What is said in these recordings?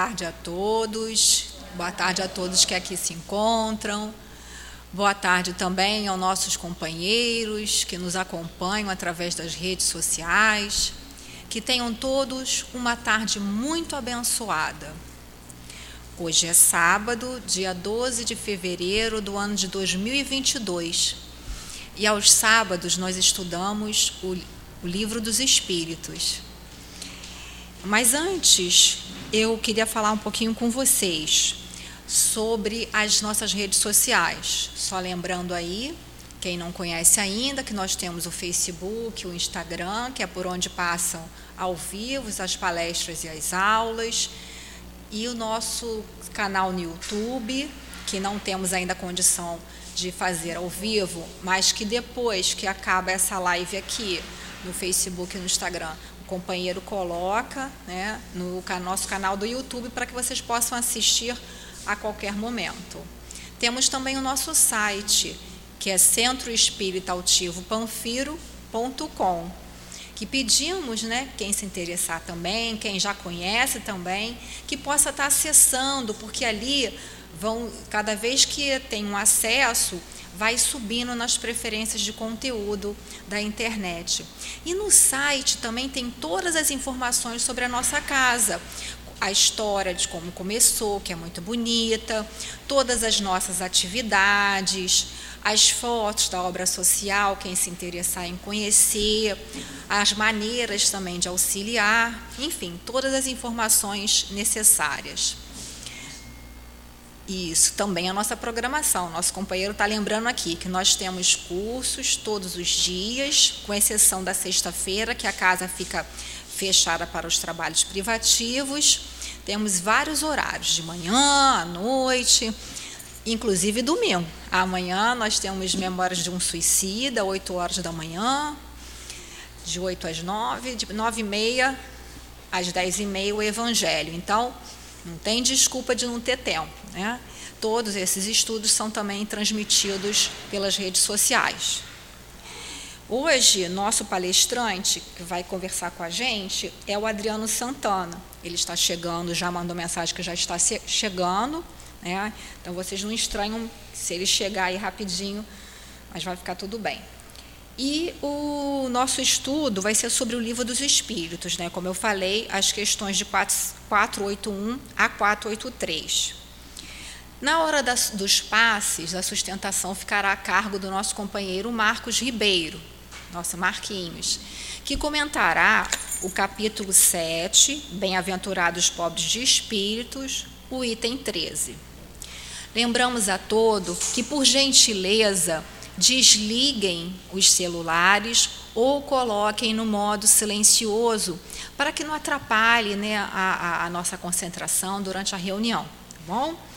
tarde a todos. Boa tarde a todos que aqui se encontram. Boa tarde também aos nossos companheiros que nos acompanham através das redes sociais. Que tenham todos uma tarde muito abençoada. Hoje é sábado, dia 12 de fevereiro do ano de 2022. E aos sábados nós estudamos o, o livro dos Espíritos. Mas antes eu queria falar um pouquinho com vocês sobre as nossas redes sociais. Só lembrando aí, quem não conhece ainda, que nós temos o Facebook, o Instagram, que é por onde passam ao vivo as palestras e as aulas, e o nosso canal no YouTube, que não temos ainda condição de fazer ao vivo, mas que depois que acaba essa live aqui no Facebook e no Instagram, companheiro coloca né, no nosso canal do YouTube para que vocês possam assistir a qualquer momento. Temos também o nosso site, que é centroespíritaativopanfiro.com, que pedimos, né, quem se interessar também, quem já conhece também, que possa estar acessando, porque ali vão, cada vez que tem um acesso, vai subindo nas preferências de conteúdo da internet. E no site também tem todas as informações sobre a nossa casa, a história de como começou, que é muito bonita, todas as nossas atividades, as fotos da obra social, quem se interessar em conhecer, as maneiras também de auxiliar, enfim, todas as informações necessárias. Isso, também a nossa programação. Nosso companheiro está lembrando aqui que nós temos cursos todos os dias, com exceção da sexta-feira, que a casa fica fechada para os trabalhos privativos. Temos vários horários, de manhã, à noite, inclusive domingo. Amanhã nós temos Memórias de um Suicida, 8 horas da manhã, de 8 às 9, de 9 e meia às 10 e meia o Evangelho. Então, não tem desculpa de não ter tempo. Né? Todos esses estudos são também transmitidos pelas redes sociais. Hoje, nosso palestrante que vai conversar com a gente é o Adriano Santana. Ele está chegando, já mandou mensagem que já está chegando. Né? Então, vocês não estranham se ele chegar aí rapidinho, mas vai ficar tudo bem. E o nosso estudo vai ser sobre o livro dos Espíritos, né? como eu falei, as questões de 481 a 483. Na hora das, dos passes, a sustentação ficará a cargo do nosso companheiro Marcos Ribeiro, nosso Marquinhos, que comentará o capítulo 7, Bem-aventurados pobres de espíritos, o item 13. Lembramos a todo que, por gentileza, desliguem os celulares ou coloquem no modo silencioso para que não atrapalhe né, a, a, nossa concentração durante a reunião, tá bom?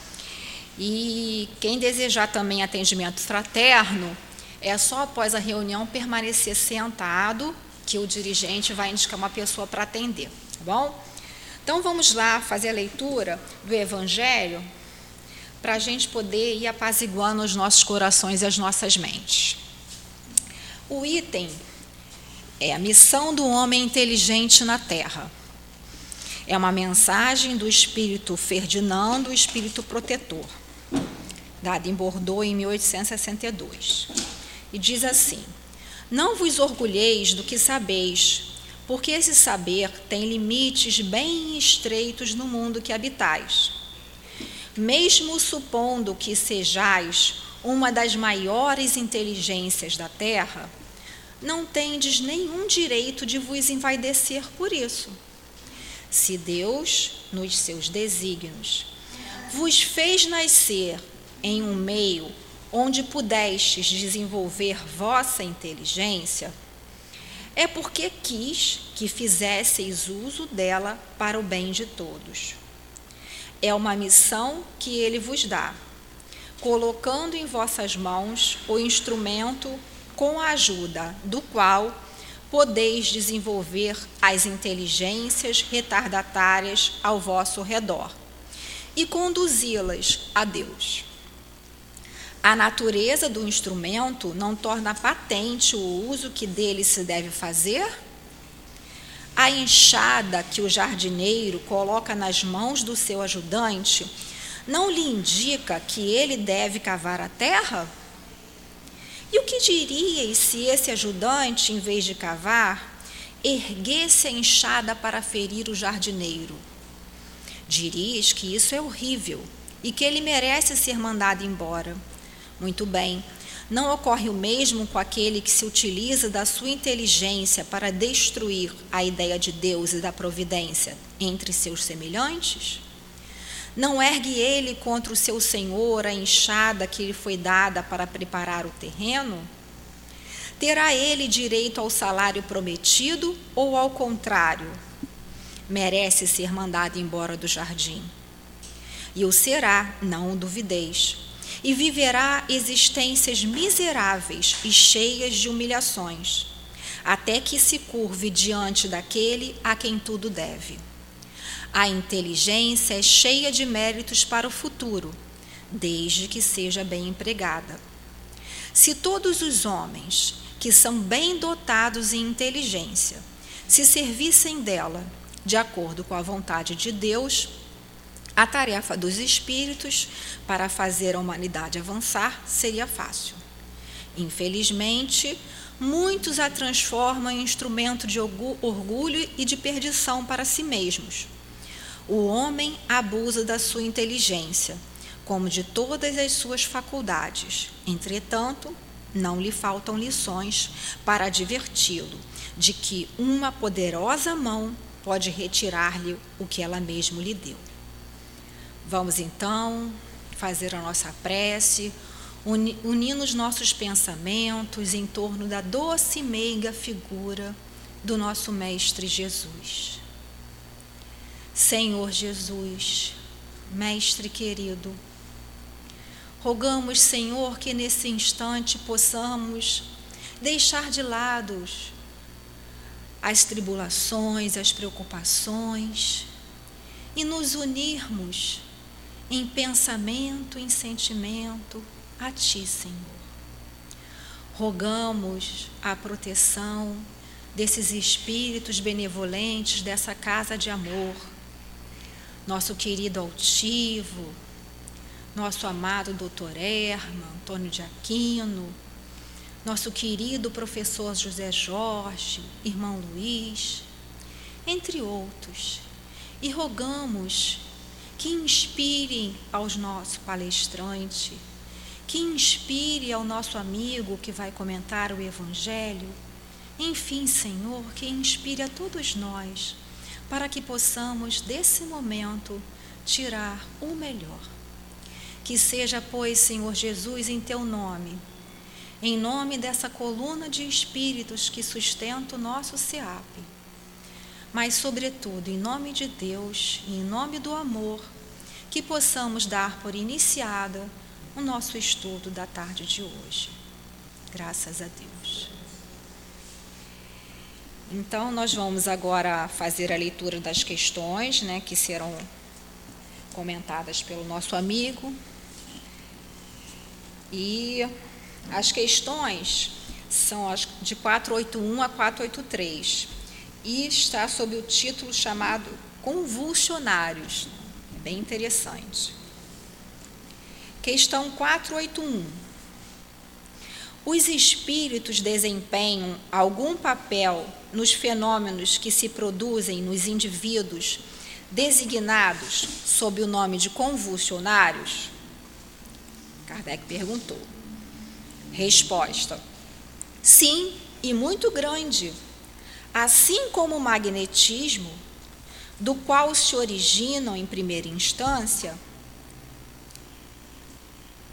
E quem desejar também atendimento fraterno, é só após a reunião permanecer sentado, que o dirigente vai indicar uma pessoa para atender, tá bom? Então vamos lá fazer a leitura do Evangelho para a gente poder ir apaziguando os nossos corações e as nossas mentes. O item é a missão do homem inteligente na Terra. É uma mensagem do espírito Ferdinando, o espírito protetor, dada em Bordeaux em 1862. E diz assim: Não vos orgulheis do que sabeis, porque esse saber tem limites bem estreitos no mundo que habitais mesmo supondo que sejais uma das maiores inteligências da terra, não tendes nenhum direito de vos envaidecer por isso. Se Deus, nos seus desígnios, vos fez nascer em um meio onde pudestes desenvolver vossa inteligência, é porque quis que fizesseis uso dela para o bem de todos é uma missão que ele vos dá, colocando em vossas mãos o instrumento com a ajuda do qual podeis desenvolver as inteligências retardatárias ao vosso redor e conduzi-las a Deus. A natureza do instrumento não torna patente o uso que dele se deve fazer? a enxada que o jardineiro coloca nas mãos do seu ajudante não lhe indica que ele deve cavar a terra? E o que diríeis se esse ajudante, em vez de cavar, erguesse a enxada para ferir o jardineiro? Dirias que isso é horrível e que ele merece ser mandado embora. Muito bem, não ocorre o mesmo com aquele que se utiliza da sua inteligência para destruir a ideia de Deus e da providência entre seus semelhantes? Não ergue ele contra o seu senhor a enxada que lhe foi dada para preparar o terreno? Terá ele direito ao salário prometido ou, ao contrário, merece ser mandado embora do jardim? E o será, não duvideis e viverá existências miseráveis e cheias de humilhações, até que se curve diante daquele a quem tudo deve. A inteligência é cheia de méritos para o futuro, desde que seja bem empregada. Se todos os homens que são bem dotados em inteligência se servissem dela de acordo com a vontade de Deus, a tarefa dos espíritos para fazer a humanidade avançar seria fácil. Infelizmente, muitos a transformam em instrumento de orgulho e de perdição para si mesmos. O homem abusa da sua inteligência, como de todas as suas faculdades. Entretanto, não lhe faltam lições para adverti-lo de que uma poderosa mão pode retirar-lhe o que ela mesmo lhe deu. Vamos então fazer a nossa prece, unindo os nossos pensamentos em torno da doce e meiga figura do nosso Mestre Jesus. Senhor Jesus, Mestre querido, rogamos, Senhor, que nesse instante possamos deixar de lado as tribulações, as preocupações e nos unirmos em pensamento, em sentimento, a Ti, Senhor. Rogamos a proteção desses espíritos benevolentes dessa casa de amor, nosso querido altivo, nosso amado doutor Erma, Antônio de Aquino, nosso querido professor José Jorge, irmão Luiz, entre outros. E rogamos que inspire aos nossos palestrantes, que inspire ao nosso amigo que vai comentar o Evangelho. Enfim, Senhor, que inspire a todos nós, para que possamos, desse momento, tirar o melhor. Que seja, pois, Senhor Jesus, em teu nome, em nome dessa coluna de espíritos que sustenta o nosso SEAP, mas, sobretudo, em nome de Deus e em nome do amor, que possamos dar por iniciada o nosso estudo da tarde de hoje. Graças a Deus. Então, nós vamos agora fazer a leitura das questões, né, que serão comentadas pelo nosso amigo. E as questões são as de 481 a 483 e está sob o título chamado Convulsionários bem interessante. Questão 481. Os espíritos desempenham algum papel nos fenômenos que se produzem nos indivíduos designados sob o nome de convulsionários? Kardec perguntou. Resposta: Sim, e muito grande. Assim como o magnetismo do qual se originam em primeira instância,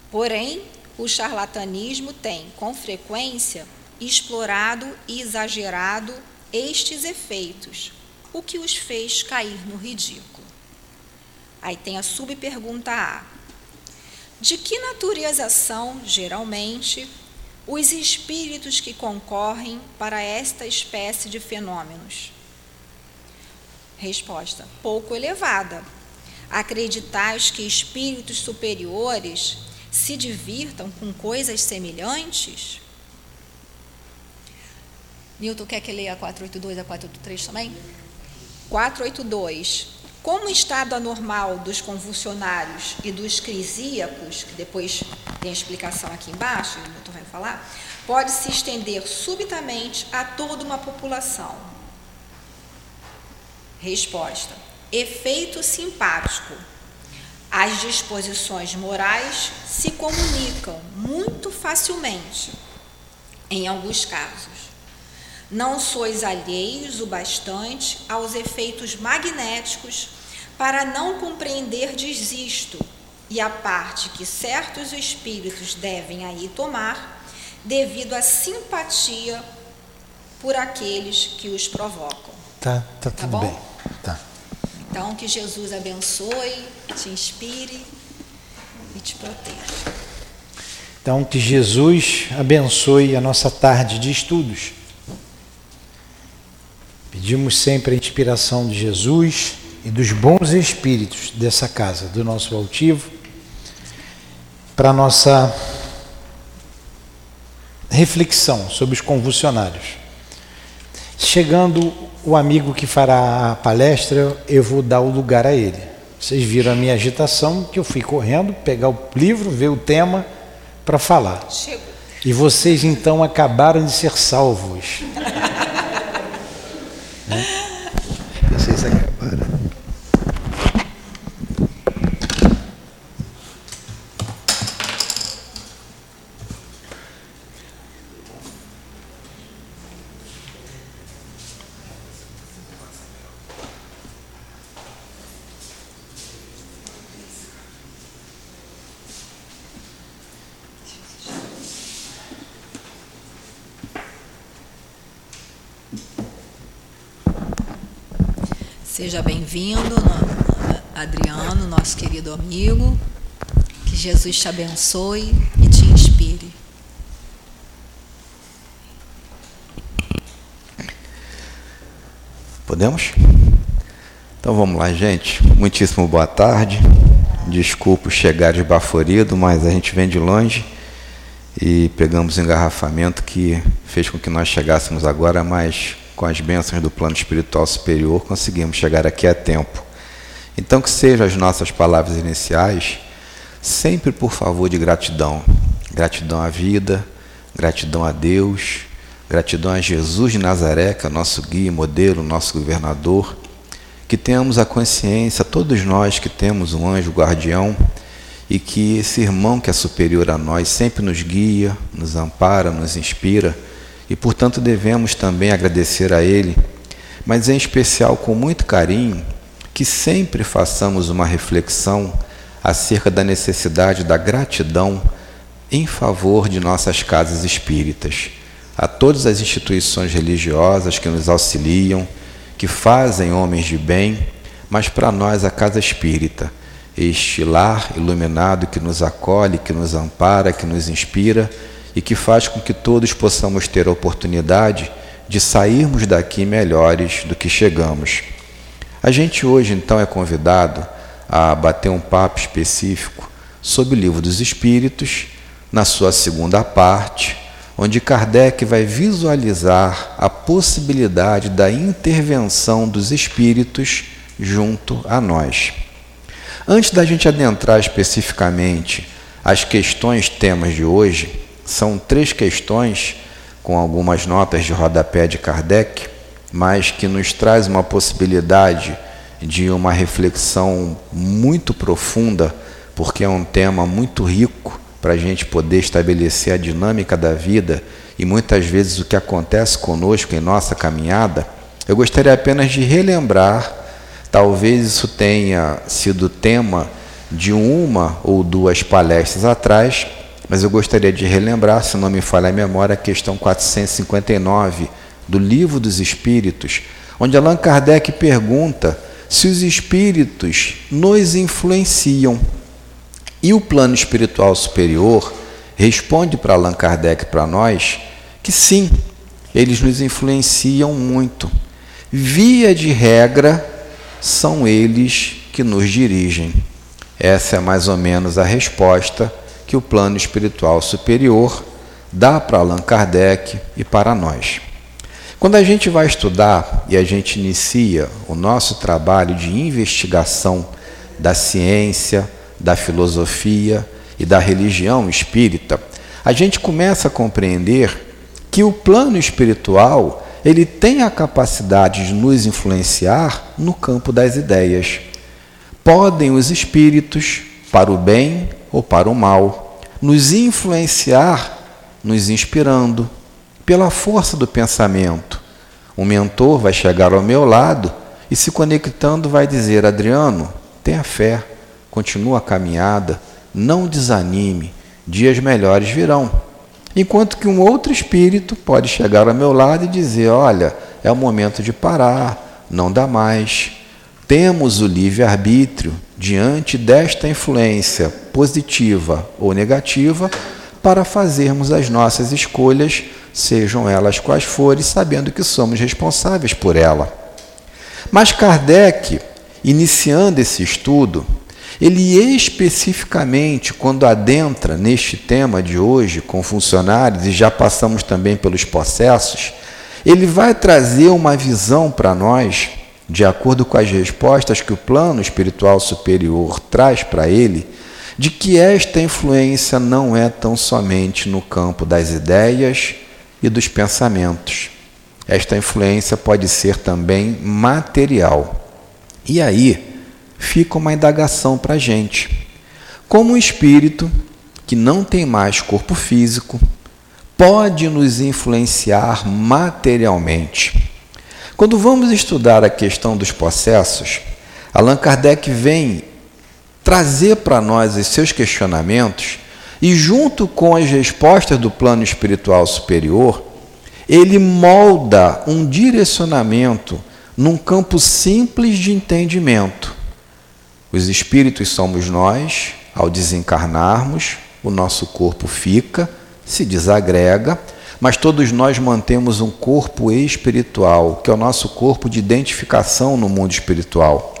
porém, o charlatanismo tem, com frequência, explorado e exagerado estes efeitos, o que os fez cair no ridículo. Aí tem a subpergunta A. De que natureza são, geralmente, os espíritos que concorrem para esta espécie de fenômenos? Resposta: pouco elevada. Acreditais que espíritos superiores se divirtam com coisas semelhantes? Newton, quer que leia a 482 a 483 também? 482. Como estado anormal dos convulsionários e dos crisíacos, que depois tem explicação aqui embaixo, o Newton vai falar, pode se estender subitamente a toda uma população? Resposta: efeito simpático. As disposições morais se comunicam muito facilmente, em alguns casos. Não sois alheios o bastante aos efeitos magnéticos para não compreenderdes isto e a parte que certos espíritos devem aí tomar, devido à simpatia por aqueles que os provocam. Tá, tá, tá tudo bem. Tá. Então, que Jesus abençoe, te inspire e te proteja. Então, que Jesus abençoe a nossa tarde de estudos. Pedimos sempre a inspiração de Jesus e dos bons espíritos dessa casa, do nosso altivo, para a nossa reflexão sobre os convulsionários. Chegando o amigo que fará a palestra, eu vou dar o lugar a ele. Vocês viram a minha agitação, que eu fui correndo, pegar o livro, ver o tema para falar. Chegou. E vocês então acabaram de ser salvos. né? Vocês acabaram. Seja bem-vindo, Adriano, nosso querido amigo. Que Jesus te abençoe e te inspire. Podemos? Então vamos lá, gente. Muitíssimo boa tarde. Desculpa chegar desbaforido, mas a gente vem de longe e pegamos um engarrafamento que fez com que nós chegássemos agora, mas com as bênçãos do plano espiritual superior conseguimos chegar aqui a tempo. Então que sejam as nossas palavras iniciais sempre por favor de gratidão. Gratidão à vida, gratidão a Deus, gratidão a Jesus de Nazaré, que é nosso guia, modelo, nosso governador. Que tenhamos a consciência, todos nós que temos um anjo guardião, e que esse irmão que é superior a nós sempre nos guia, nos ampara, nos inspira, e portanto devemos também agradecer a ele, mas em especial com muito carinho, que sempre façamos uma reflexão acerca da necessidade da gratidão em favor de nossas casas espíritas, a todas as instituições religiosas que nos auxiliam, que fazem homens de bem, mas para nós a casa espírita, este lar iluminado que nos acolhe, que nos ampara, que nos inspira e que faz com que todos possamos ter a oportunidade de sairmos daqui melhores do que chegamos. A gente hoje então é convidado a bater um papo específico sobre o Livro dos Espíritos, na sua segunda parte, onde Kardec vai visualizar a possibilidade da intervenção dos espíritos junto a nós. Antes da gente adentrar especificamente as questões temas de hoje, são três questões com algumas notas de rodapé de Kardec, mas que nos traz uma possibilidade de uma reflexão muito profunda, porque é um tema muito rico para a gente poder estabelecer a dinâmica da vida e muitas vezes o que acontece conosco em nossa caminhada. Eu gostaria apenas de relembrar, talvez isso tenha sido tema de uma ou duas palestras atrás, mas eu gostaria de relembrar, se não me falha a memória, a questão 459 do Livro dos Espíritos, onde Allan Kardec pergunta se os espíritos nos influenciam. E o plano espiritual superior responde para Allan Kardec para nós que sim, eles nos influenciam muito. Via de regra, são eles que nos dirigem. Essa é mais ou menos a resposta que o plano espiritual superior dá para Allan Kardec e para nós. Quando a gente vai estudar e a gente inicia o nosso trabalho de investigação da ciência, da filosofia e da religião espírita, a gente começa a compreender que o plano espiritual ele tem a capacidade de nos influenciar no campo das ideias. Podem os espíritos, para o bem ou para o mal, nos influenciar, nos inspirando, pela força do pensamento. O mentor vai chegar ao meu lado e, se conectando, vai dizer: Adriano, tenha fé, continua a caminhada, não desanime, dias melhores virão. Enquanto que um outro espírito pode chegar ao meu lado e dizer: Olha, é o momento de parar, não dá mais. Temos o livre-arbítrio diante desta influência positiva ou negativa para fazermos as nossas escolhas, sejam elas quais forem, sabendo que somos responsáveis por ela. Mas Kardec, iniciando esse estudo, ele especificamente, quando adentra neste tema de hoje com funcionários, e já passamos também pelos processos, ele vai trazer uma visão para nós, de acordo com as respostas que o plano espiritual superior traz para ele, de que esta influência não é tão somente no campo das ideias e dos pensamentos. Esta influência pode ser também material. E aí, fica uma indagação para a gente. Como o espírito, que não tem mais corpo físico, pode nos influenciar materialmente? Quando vamos estudar a questão dos processos, Allan Kardec vem trazer para nós os seus questionamentos e, junto com as respostas do plano espiritual superior, ele molda um direcionamento num campo simples de entendimento. Os espíritos somos nós, ao desencarnarmos, o nosso corpo fica, se desagrega, mas todos nós mantemos um corpo espiritual, que é o nosso corpo de identificação no mundo espiritual.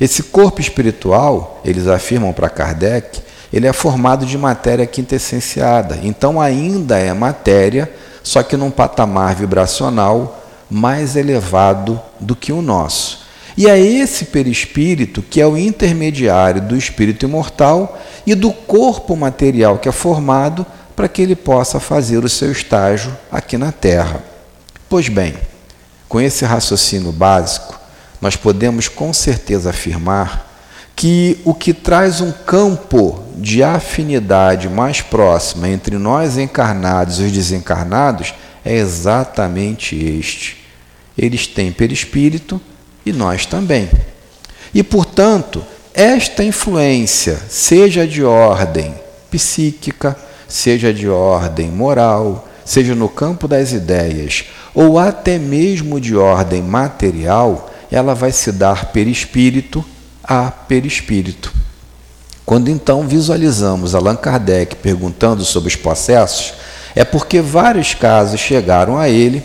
Esse corpo espiritual, eles afirmam para Kardec, ele é formado de matéria quintessenciada, então ainda é matéria, só que num patamar vibracional mais elevado do que o nosso. E é esse perispírito que é o intermediário do espírito imortal e do corpo material que é formado para que ele possa fazer o seu estágio aqui na Terra. Pois bem, com esse raciocínio básico, nós podemos com certeza afirmar que o que traz um campo de afinidade mais próxima entre nós encarnados e os desencarnados é exatamente este. Eles têm perispírito e nós também. E, portanto, esta influência, seja de ordem psíquica, seja de ordem moral, seja no campo das ideias, ou até mesmo de ordem material, ela vai se dar perispírito a perispírito. Quando então visualizamos Allan Kardec perguntando sobre os processos, é porque vários casos chegaram a ele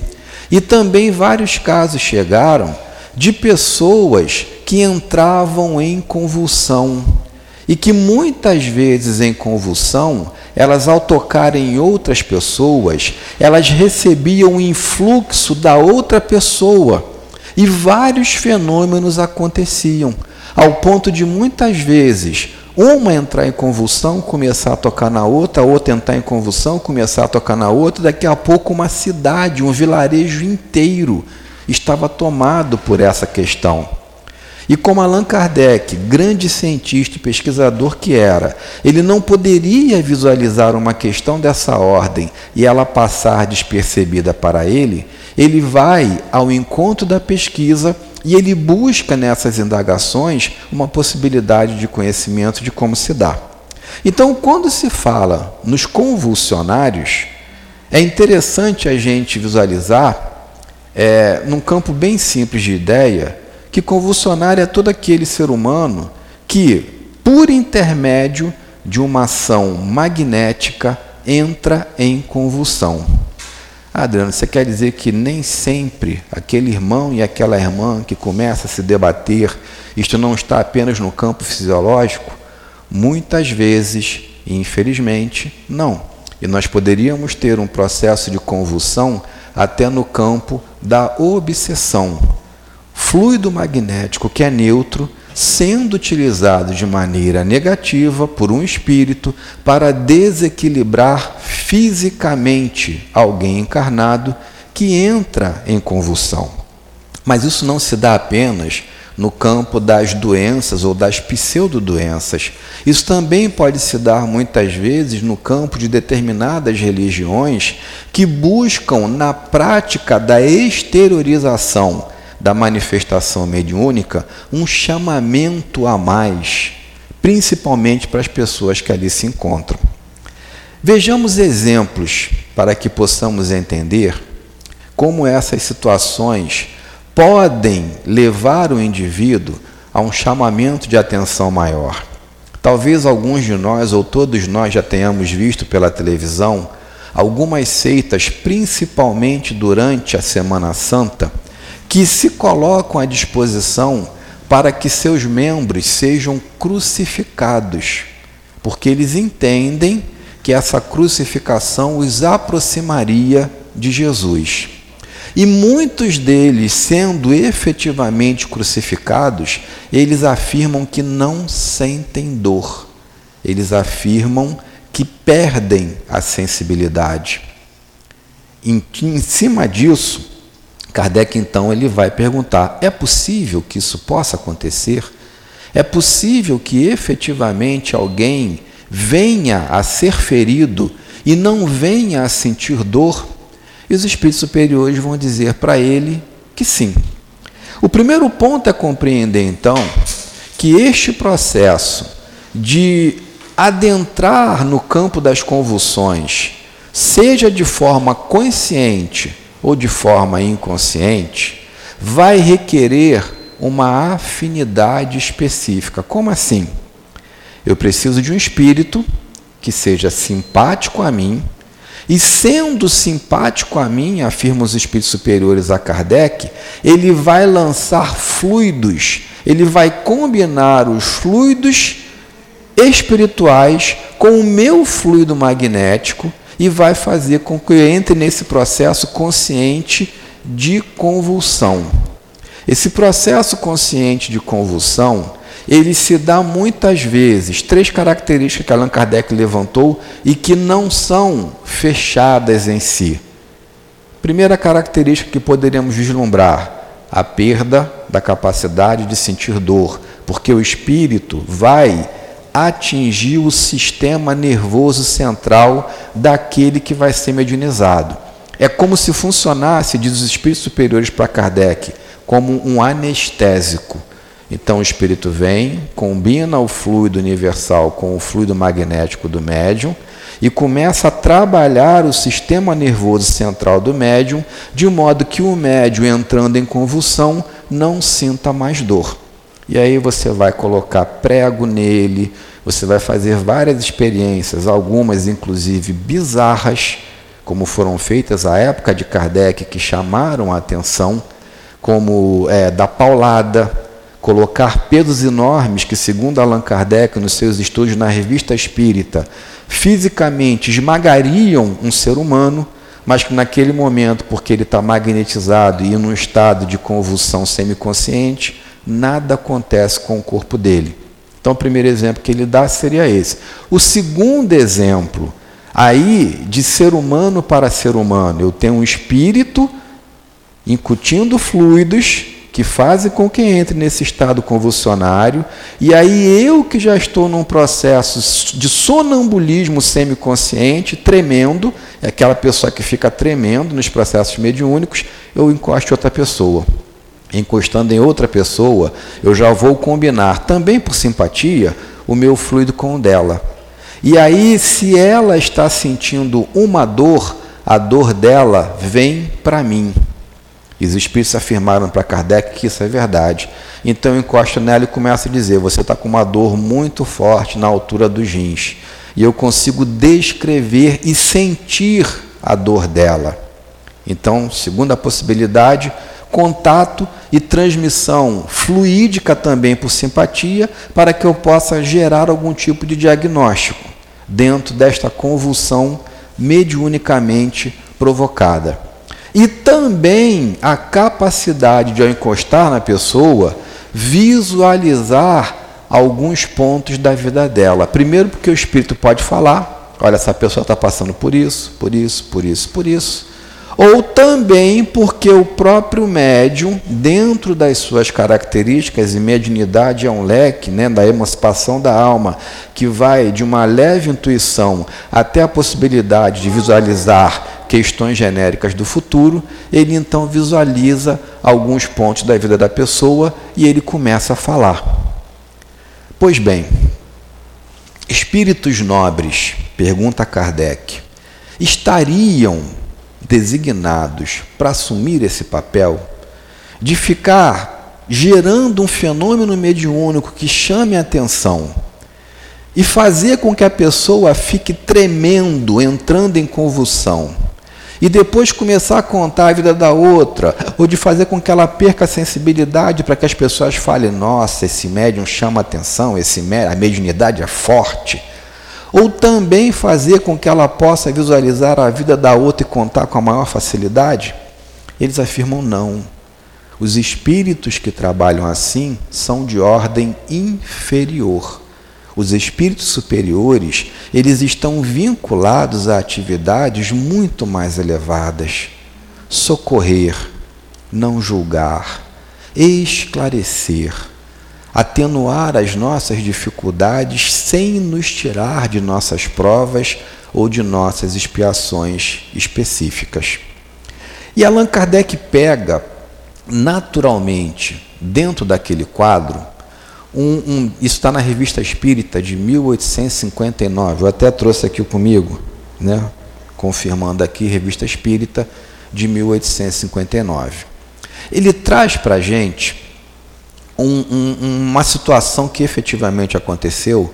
e também vários casos chegaram de pessoas que entravam em convulsão e que muitas vezes em convulsão, elas ao tocarem em outras pessoas, elas recebiam o influxo da outra pessoa e vários fenômenos aconteciam, ao ponto de muitas vezes uma entrar em convulsão, começar a tocar na outra, a outra entrar em convulsão, começar a tocar na outra, daqui a pouco uma cidade, um vilarejo inteiro estava tomado por essa questão. E como Allan Kardec, grande cientista e pesquisador que era, ele não poderia visualizar uma questão dessa ordem e ela passar despercebida para ele, ele vai ao encontro da pesquisa e ele busca nessas indagações uma possibilidade de conhecimento de como se dá. Então, quando se fala nos convulsionários, é interessante a gente visualizar é, num campo bem simples de ideia, que convulsionário é todo aquele ser humano que, por intermédio de uma ação magnética, entra em convulsão. Adriano, você quer dizer que nem sempre aquele irmão e aquela irmã que começa a se debater, isto não está apenas no campo fisiológico? Muitas vezes, infelizmente, não. E nós poderíamos ter um processo de convulsão até no campo da obsessão. Fluido magnético que é neutro, sendo utilizado de maneira negativa por um espírito para desequilibrar fisicamente alguém encarnado que entra em convulsão. Mas isso não se dá apenas no campo das doenças ou das pseudodoenças. Isso também pode se dar muitas vezes no campo de determinadas religiões que buscam, na prática da exteriorização da manifestação mediúnica, um chamamento a mais, principalmente para as pessoas que ali se encontram. Vejamos exemplos para que possamos entender como essas situações podem levar o indivíduo a um chamamento de atenção maior. Talvez alguns de nós ou todos nós já tenhamos visto pela televisão algumas seitas, principalmente durante a Semana Santa, que se colocam à disposição para que seus membros sejam crucificados, porque eles entendem que essa crucificação os aproximaria de Jesus. E muitos deles, sendo efetivamente crucificados, eles afirmam que não sentem dor. Eles afirmam que perdem a sensibilidade. Em, em cima disso, Kardec então ele vai perguntar: é possível que isso possa acontecer? É possível que efetivamente alguém venha a ser ferido e não venha a sentir dor? E os espíritos superiores vão dizer para ele que sim. O primeiro ponto é compreender então que este processo de adentrar no campo das convulsões, seja de forma consciente ou de forma inconsciente, vai requerer uma afinidade específica. Como assim? Eu preciso de um espírito que seja simpático a mim, e sendo simpático a mim, afirmam os espíritos superiores a Kardec, ele vai lançar fluidos, ele vai combinar os fluidos espirituais com o meu fluido magnético e vai fazer com que eu entre nesse processo consciente de convulsão. Esse processo consciente de convulsão, ele se dá muitas vezes, três características que Allan Kardec levantou e que não são fechadas em si. Primeira característica que poderíamos vislumbrar, a perda da capacidade de sentir dor, porque o espírito vai atingir o sistema nervoso central daquele que vai ser mediunizado. É como se funcionasse, diz os espíritos superiores para Kardec, como um anestésico. Então o espírito vem, combina o fluido universal com o fluido magnético do médium e começa a trabalhar o sistema nervoso central do médium, de modo que o médium entrando em convulsão não sinta mais dor. E aí você vai colocar prego nele, você vai fazer várias experiências, algumas inclusive bizarras, como foram feitas à época de Kardec, que chamaram a atenção, como é, da paulada, colocar pesos enormes que, segundo Allan Kardec, nos seus estudos na Revista Espírita, fisicamente esmagariam um ser humano, mas que naquele momento, porque ele está magnetizado e em um estado de convulsão semiconsciente, nada acontece com o corpo dele. Então, o primeiro exemplo que ele dá seria esse. O segundo exemplo, aí, de ser humano para ser humano, eu tenho um espírito incutindo fluidos que fazem com que entre nesse estado convulsionário, e aí eu que já estou num processo de sonambulismo semiconsciente, tremendo, é aquela pessoa que fica tremendo nos processos mediúnicos, eu encosto outra pessoa encostando em outra pessoa, eu já vou combinar, também por simpatia, o meu fluido com o dela. E aí, se ela está sentindo uma dor, a dor dela vem para mim. E os espíritos afirmaram para Kardec que isso é verdade. Então eu encosto nela e começo a dizer: você está com uma dor muito forte na altura dos rins. E eu consigo descrever e sentir a dor dela. Então, segunda possibilidade, contato e transmissão fluídica também por simpatia, para que eu possa gerar algum tipo de diagnóstico dentro desta convulsão mediunicamente provocada. e também a capacidade de, ao encostar na pessoa, visualizar alguns pontos da vida dela. Primeiro, porque o espírito pode falar: olha, essa pessoa está passando por isso, por isso, por isso, por isso ou também porque o próprio médium, dentro das suas características, e mediunidade é um leque né, da emancipação da alma, que vai de uma leve intuição até a possibilidade de visualizar questões genéricas do futuro, ele então visualiza alguns pontos da vida da pessoa e ele começa a falar. Pois bem, espíritos nobres, pergunta Kardec, estariam designados para assumir esse papel, de ficar gerando um fenômeno mediúnico que chame a atenção e fazer com que a pessoa fique tremendo, entrando em convulsão, e depois começar a contar a vida da outra, ou de fazer com que ela perca a sensibilidade para que as pessoas falem: nossa, esse médium chama atenção, esse a mediunidade é forte ou também fazer com que ela possa visualizar a vida da outra e contar com a maior facilidade? Eles afirmam não. Os espíritos que trabalham assim são de ordem inferior. Os espíritos superiores, eles estão vinculados a atividades muito mais elevadas. Socorrer, não julgar, esclarecer, atenuar as nossas dificuldades sem nos tirar de nossas provas ou de nossas expiações específicas. E Allan Kardec pega naturalmente, dentro daquele quadro, um, um, isso está na Revista Espírita de 1859, eu até trouxe aqui comigo, né? confirmando aqui, Revista Espírita de 1859. Ele traz para a gente um, um, uma situação que efetivamente aconteceu,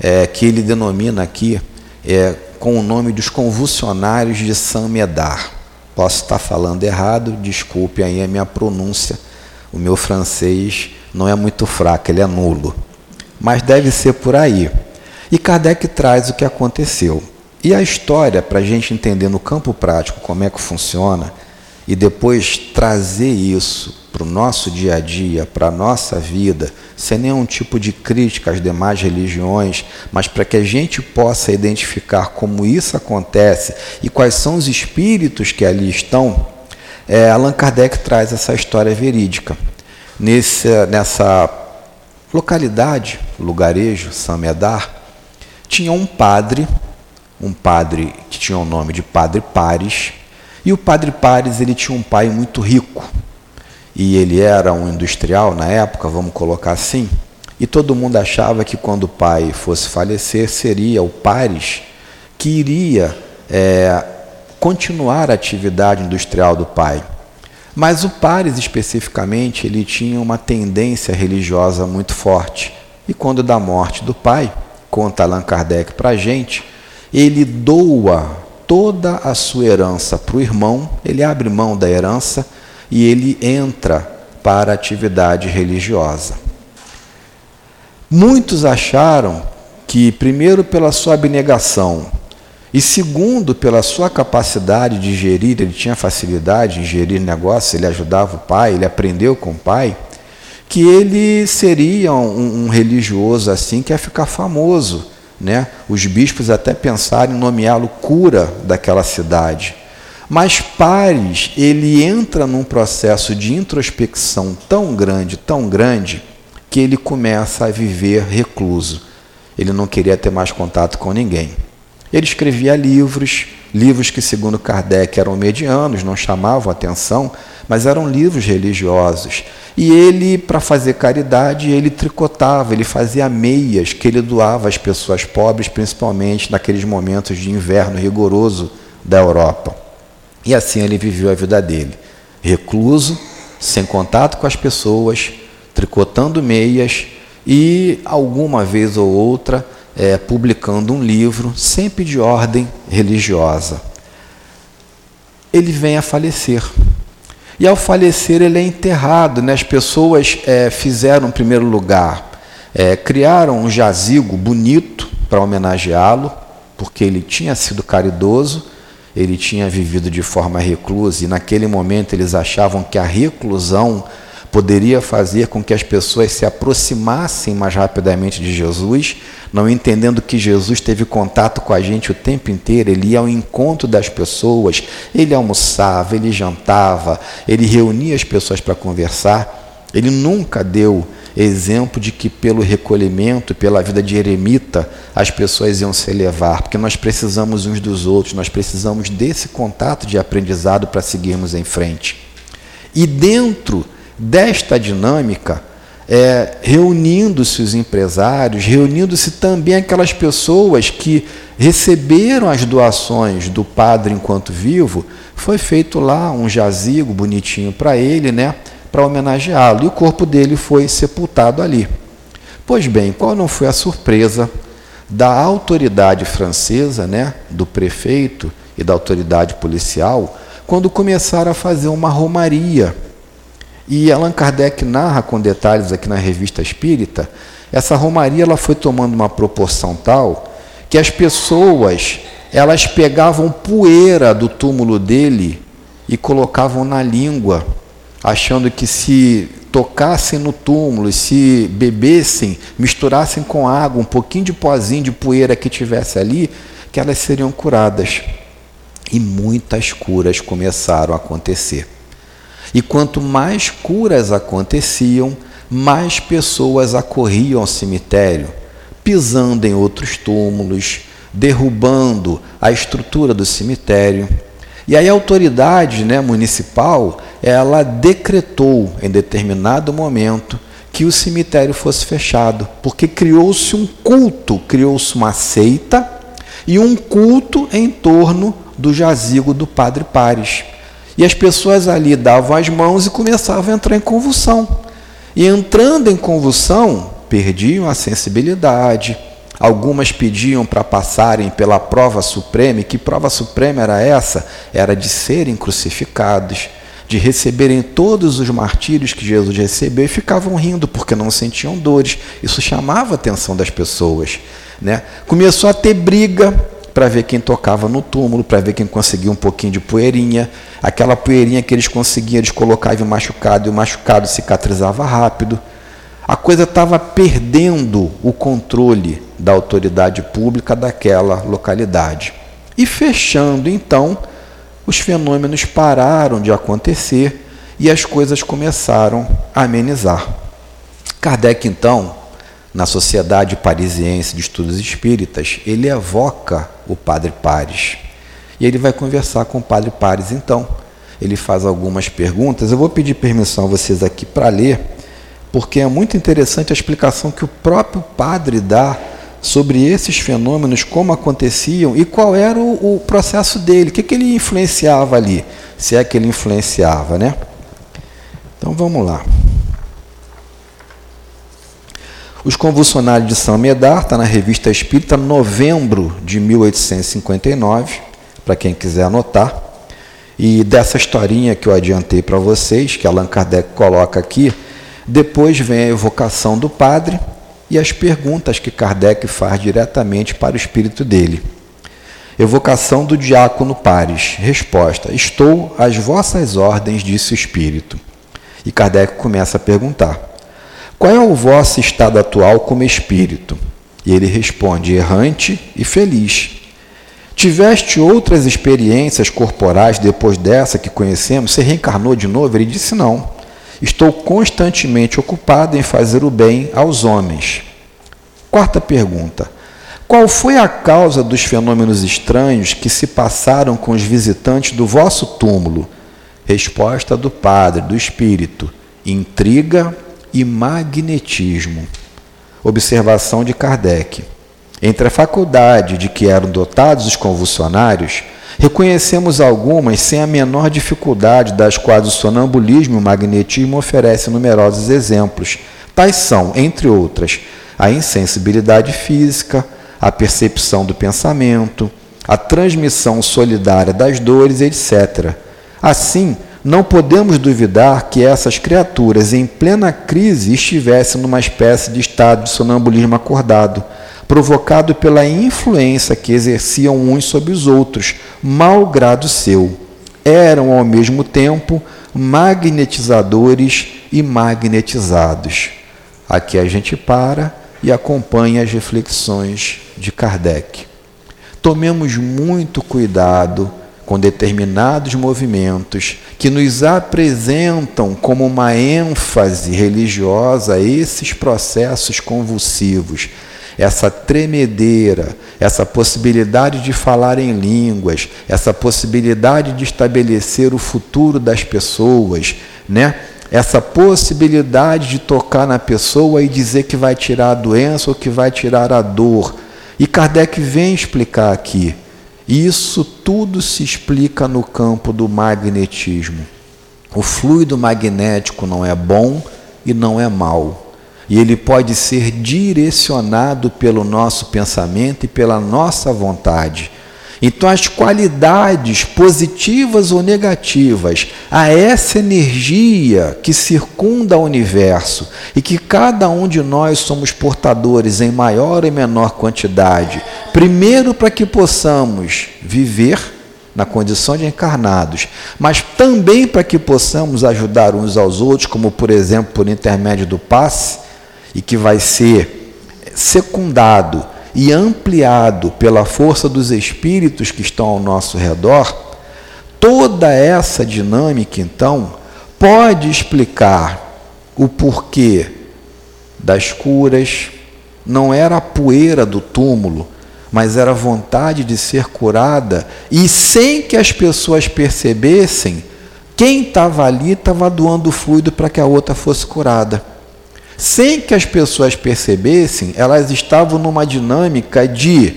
é, que ele denomina aqui é, com o nome dos convulsionários de San Medar. Posso estar falando errado, desculpe aí a minha pronúncia. O meu francês não é muito fraco, ele é nulo. Mas deve ser por aí. E Kardec traz o que aconteceu. E a história, para a gente entender no campo prático como é que funciona, e depois trazer isso para o nosso dia a dia, para a nossa vida, sem nenhum tipo de crítica às demais religiões, mas para que a gente possa identificar como isso acontece e quais são os espíritos que ali estão, é, Allan Kardec traz essa história verídica. Nesse, nessa localidade, lugarejo, Samedar, tinha um padre, um padre que tinha o nome de Padre Pares, e o Padre Pares ele tinha um pai muito rico, e ele era um industrial na época, vamos colocar assim, e todo mundo achava que quando o pai fosse falecer, seria o Pares que iria é, continuar a atividade industrial do pai. Mas o Pares, especificamente, ele tinha uma tendência religiosa muito forte. E quando da morte do pai, conta Allan Kardec para a gente, ele doa toda a sua herança para o irmão, ele abre mão da herança e ele entra para a atividade religiosa. Muitos acharam que, primeiro, pela sua abnegação, e segundo, pela sua capacidade de gerir, ele tinha facilidade em gerir negócios, ele ajudava o pai, ele aprendeu com o pai, que ele seria um, um religioso assim que ia ficar famoso. Né? Os bispos até pensaram em nomeá-lo cura daquela cidade. Mas Pares, ele entra num processo de introspecção tão grande, tão grande, que ele começa a viver recluso. Ele não queria ter mais contato com ninguém. Ele escrevia livros, livros que, segundo Kardec, eram medianos, não chamavam atenção, mas eram livros religiosos. E ele, para fazer caridade, ele tricotava, ele fazia meias que ele doava às pessoas pobres, principalmente naqueles momentos de inverno rigoroso da Europa. E assim ele viveu a vida dele, recluso, sem contato com as pessoas, tricotando meias e alguma vez ou outra é, publicando um livro, sempre de ordem religiosa. Ele vem a falecer. E ao falecer ele é enterrado. Né? As pessoas é, fizeram, em primeiro lugar, é, criaram um jazigo bonito para homenageá-lo, porque ele tinha sido caridoso ele tinha vivido de forma reclusa e naquele momento eles achavam que a reclusão poderia fazer com que as pessoas se aproximassem mais rapidamente de Jesus, não entendendo que Jesus teve contato com a gente o tempo inteiro, ele ia ao encontro das pessoas, ele almoçava, ele jantava, ele reunia as pessoas para conversar, ele nunca deu exemplo de que pelo recolhimento, pela vida de eremita, as pessoas iam se elevar, porque nós precisamos uns dos outros, nós precisamos desse contato de aprendizado para seguirmos em frente. E dentro desta dinâmica, é, reunindo-se os empresários, reunindo-se também aquelas pessoas que receberam as doações do padre enquanto vivo, foi feito lá um jazigo bonitinho para ele, né, para homenageá-lo, e o corpo dele foi sepultado ali. Pois bem, qual não foi a surpresa da autoridade francesa, né, do prefeito e da autoridade policial, quando começaram a fazer uma romaria e Allan Kardec narra com detalhes aqui na Revista Espírita, essa romaria ela foi tomando uma proporção tal que as pessoas elas pegavam poeira do túmulo dele e colocavam na língua, achando que se tocassem no túmulo, se bebessem, misturassem com água um pouquinho de pozinho de poeira que tivesse ali, que elas seriam curadas. E muitas curas começaram a acontecer. E quanto mais curas aconteciam, mais pessoas acorriam ao cemitério, pisando em outros túmulos, derrubando a estrutura do cemitério. E aí a autoridade né, municipal, ela decretou em determinado momento que o cemitério fosse fechado, porque criou-se um culto, criou-se uma seita e um culto em torno do jazigo do Padre Pares. E as pessoas ali davam as mãos e começavam a entrar em convulsão. E entrando em convulsão, perdiam a sensibilidade. Algumas pediam para passarem pela prova suprema. E que prova suprema era essa? Era de serem crucificados, de receberem todos os martírios que Jesus recebeu e ficavam rindo porque não sentiam dores. Isso chamava a atenção das pessoas. Né? Começou a ter briga para ver quem tocava no túmulo, para ver quem conseguia um pouquinho de poeirinha. Aquela poeirinha que eles conseguiam, eles colocavam machucado e o machucado cicatrizava rápido. A coisa estava perdendo o controle da autoridade pública daquela localidade. E fechando, então, os fenômenos pararam de acontecer e as coisas começaram a amenizar. Kardec, então, na Sociedade Parisiense de Estudos Espíritas, ele evoca o Padre Pares. E ele vai conversar com o Padre Pares, então. Ele faz algumas perguntas. Eu vou pedir permissão a vocês aqui para ler, porque é muito interessante a explicação que o próprio padre dá sobre esses fenômenos, como aconteciam e qual era o, o processo dele, o que, que ele influenciava ali, se é que ele influenciava, né? Então vamos lá. Os Convulsionários de São Medar, está na Revista Espírita, novembro de 1859, para quem quiser anotar. E dessa historinha que eu adiantei para vocês, que Allan Kardec coloca aqui, depois vem a evocação do padre e as perguntas que Kardec faz diretamente para o espírito dele. Evocação do diácono Pares. Resposta: Estou às vossas ordens, disse o espírito. E Kardec começa a perguntar: qual é o vosso estado atual como espírito? E ele responde: errante e feliz. Tiveste outras experiências corporais depois dessa que conhecemos? Você reencarnou de novo? Ele disse: não. Estou constantemente ocupado em fazer o bem aos homens. Quarta pergunta: Qual foi a causa dos fenômenos estranhos que se passaram com os visitantes do vosso túmulo? Resposta do Padre, do Espírito: intriga e magnetismo. Observação de Kardec. Entre a faculdade de que eram dotados os convulsionários, reconhecemos algumas sem a menor dificuldade, das quais o sonambulismo e o magnetismo oferecem numerosos exemplos. Tais são, entre outras, a insensibilidade física, a percepção do pensamento, a transmissão solidária das dores, etc. Assim, não podemos duvidar que essas criaturas, em plena crise, estivessem numa espécie de estado de sonambulismo acordado, provocado pela influência que exerciam uns sobre os outros, mal grado seu. Eram ao mesmo tempo magnetizadores e magnetizados. Aqui a gente para e acompanha as reflexões de Kardec. Tomemos muito cuidado com determinados movimentos que nos apresentam como uma ênfase religiosa esses processos convulsivos, essa tremedeira, essa possibilidade de falar em línguas, essa possibilidade de estabelecer o futuro das pessoas, né? Essa possibilidade de tocar na pessoa e dizer que vai tirar a doença ou que vai tirar a dor. E Kardec vem explicar aqui. Isso tudo se explica no campo do magnetismo. O fluido magnético não é bom e não é mal e ele pode ser direcionado pelo nosso pensamento e pela nossa vontade. Então, as qualidades positivas ou negativas a essa energia que circunda o universo e que cada um de nós somos portadores em maior e menor quantidade, primeiro para que possamos viver na condição de encarnados, mas também para que possamos ajudar uns aos outros, como por exemplo por intermédio do passe e que vai ser secundado e ampliado pela força dos espíritos que estão ao nosso redor, toda essa dinâmica, então, pode explicar o porquê das curas. Não era a poeira do túmulo, mas era a vontade de ser curada, e sem que as pessoas percebessem, quem estava ali estava doando fluido para que a outra fosse curada. Sem que as pessoas percebessem, elas estavam numa dinâmica de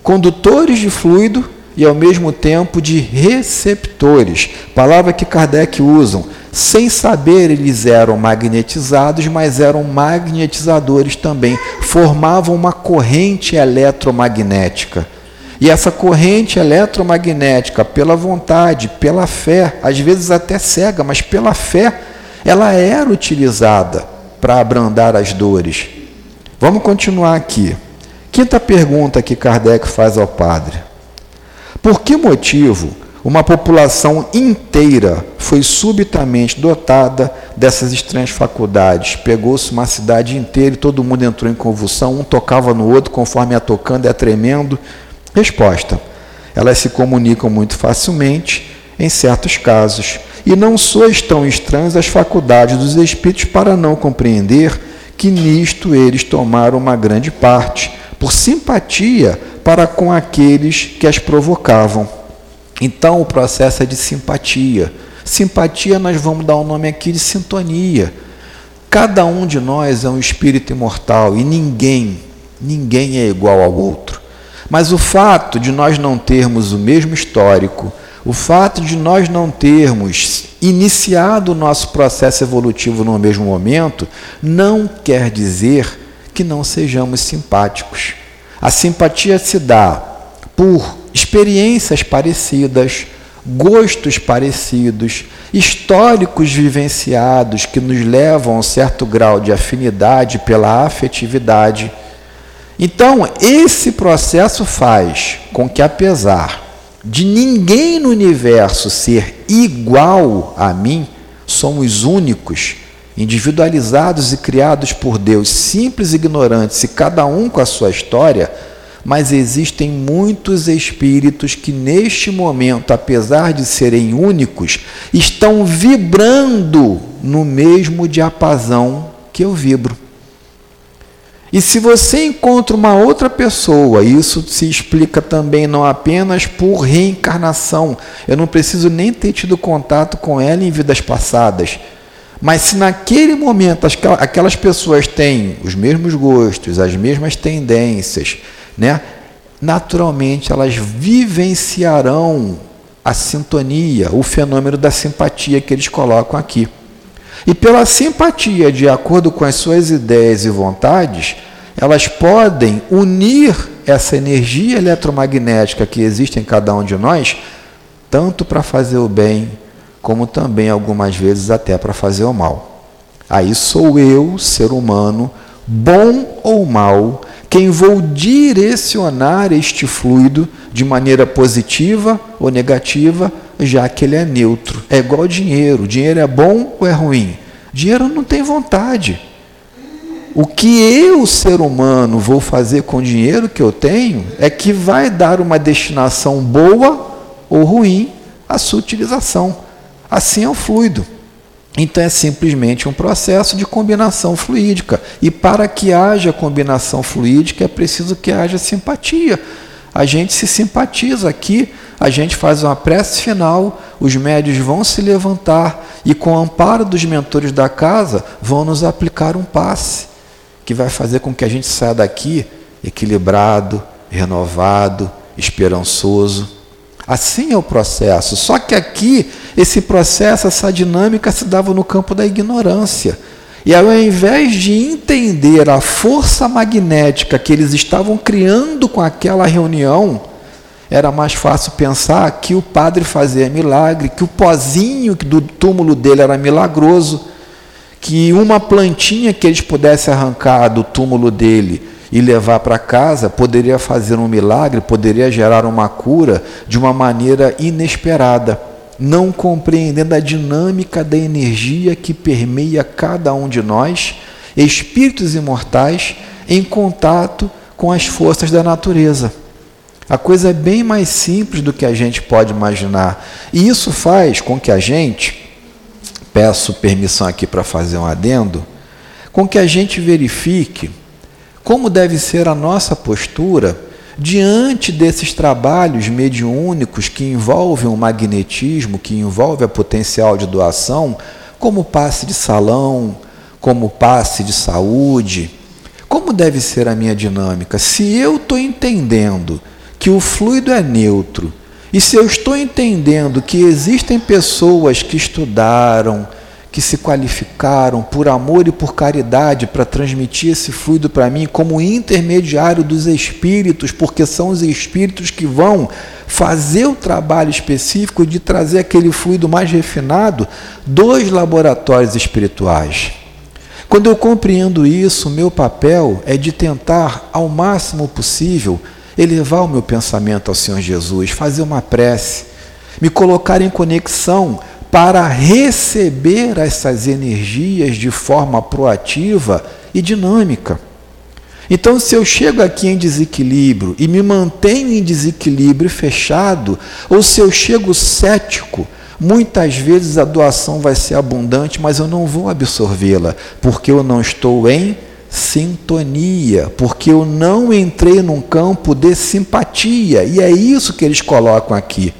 condutores de fluido e ao mesmo tempo de receptores, palavra que Kardec usam. Sem saber, eles eram magnetizados, mas eram magnetizadores também, formavam uma corrente eletromagnética. E essa corrente eletromagnética, pela vontade, pela fé, às vezes até cega, mas pela fé, ela era utilizada para abrandar as dores. Vamos continuar aqui. Quinta pergunta que Kardec faz ao padre: Por que motivo uma população inteira foi subitamente dotada dessas estranhas faculdades? Pegou-se uma cidade inteira e todo mundo entrou em convulsão, um tocava no outro conforme ia tocando, ia tremendo. Resposta: Elas se comunicam muito facilmente em certos casos e não sois tão estranhos às faculdades dos espíritos para não compreender que nisto eles tomaram uma grande parte, por simpatia para com aqueles que as provocavam. Então o processo é de simpatia. Simpatia nós vamos dar o um nome aqui de sintonia. Cada um de nós é um espírito imortal e ninguém, ninguém é igual ao outro. Mas o fato de nós não termos o mesmo histórico, o fato de nós não termos iniciado o nosso processo evolutivo no mesmo momento não quer dizer que não sejamos simpáticos. A simpatia se dá por experiências parecidas, gostos parecidos, históricos vivenciados que nos levam a um certo grau de afinidade pela afetividade. Então, esse processo faz com que, apesar de ninguém no universo ser igual a mim, somos únicos, individualizados e criados por Deus, simples e ignorantes, e cada um com a sua história, mas existem muitos espíritos que neste momento, apesar de serem únicos, estão vibrando no mesmo diapasão que eu vibro. E se você encontra uma outra pessoa, isso se explica também não apenas por reencarnação, eu não preciso nem ter tido contato com ela em vidas passadas, mas se naquele momento aquelas pessoas têm os mesmos gostos, as mesmas tendências, né? naturalmente elas vivenciarão a sintonia, o fenômeno da simpatia que eles colocam aqui. E pela simpatia, de acordo com as suas ideias e vontades, elas podem unir essa energia eletromagnética que existe em cada um de nós, tanto para fazer o bem, como também algumas vezes até para fazer o mal. Aí sou eu, ser humano, bom ou mal, quem vou direcionar este fluido de maneira positiva ou negativa, já que ele é neutro. É igual dinheiro. Dinheiro é bom ou é ruim? Dinheiro não tem vontade. O que eu, ser humano, vou fazer com o dinheiro que eu tenho é que vai dar uma destinação boa ou ruim à sua utilização. Assim é o fluido. Então é simplesmente um processo de combinação fluídica. E para que haja combinação fluídica é preciso que haja simpatia. A gente se simpatiza aqui, a gente faz uma prece final, os médios vão se levantar e, com o amparo dos mentores da casa, vão nos aplicar um passe que vai fazer com que a gente saia daqui equilibrado, renovado, esperançoso. Assim é o processo. Só que aqui, esse processo, essa dinâmica se dava no campo da ignorância. E ao invés de entender a força magnética que eles estavam criando com aquela reunião, era mais fácil pensar que o padre fazia milagre, que o pozinho do túmulo dele era milagroso, que uma plantinha que eles pudessem arrancar do túmulo dele e levar para casa poderia fazer um milagre, poderia gerar uma cura de uma maneira inesperada, não compreendendo a dinâmica da energia que permeia cada um de nós, espíritos imortais em contato com as forças da natureza. A coisa é bem mais simples do que a gente pode imaginar. E isso faz com que a gente, peço permissão aqui para fazer um adendo, com que a gente verifique como deve ser a nossa postura diante desses trabalhos mediúnicos que envolvem o magnetismo, que envolve a potencial de doação, como passe de salão, como passe de saúde? Como deve ser a minha dinâmica? Se eu estou entendendo que o fluido é neutro, e se eu estou entendendo que existem pessoas que estudaram, que se qualificaram por amor e por caridade para transmitir esse fluido para mim como intermediário dos espíritos, porque são os espíritos que vão fazer o trabalho específico de trazer aquele fluido mais refinado dos laboratórios espirituais. Quando eu compreendo isso, meu papel é de tentar ao máximo possível elevar o meu pensamento ao Senhor Jesus, fazer uma prece, me colocar em conexão para receber essas energias de forma proativa e dinâmica. Então, se eu chego aqui em desequilíbrio e me mantenho em desequilíbrio fechado, ou se eu chego cético, muitas vezes a doação vai ser abundante, mas eu não vou absorvê-la, porque eu não estou em sintonia, porque eu não entrei num campo de simpatia, e é isso que eles colocam aqui.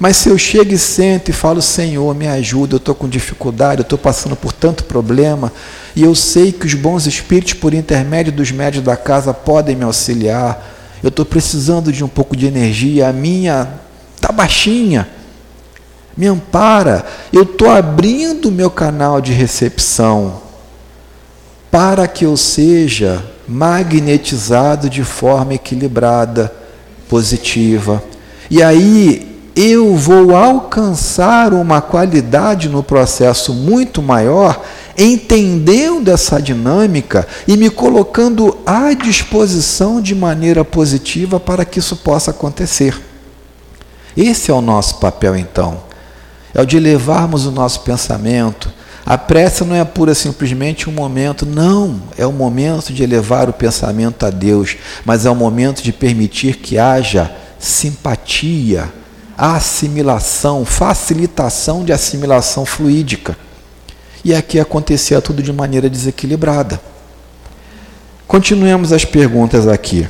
Mas se eu chego e sento e falo, Senhor, me ajuda, eu estou com dificuldade, eu estou passando por tanto problema, e eu sei que os bons espíritos, por intermédio dos médios da casa, podem me auxiliar, eu estou precisando de um pouco de energia, a minha está baixinha, me ampara, eu estou abrindo o meu canal de recepção para que eu seja magnetizado de forma equilibrada, positiva. E aí eu vou alcançar uma qualidade no processo muito maior, entendendo essa dinâmica e me colocando à disposição de maneira positiva para que isso possa acontecer. Esse é o nosso papel então. É o de levarmos o nosso pensamento. A prece não é pura simplesmente um momento, não, é o momento de elevar o pensamento a Deus, mas é o momento de permitir que haja simpatia, assimilação, facilitação de assimilação fluídica. E aqui acontecia tudo de maneira desequilibrada. Continuemos as perguntas aqui.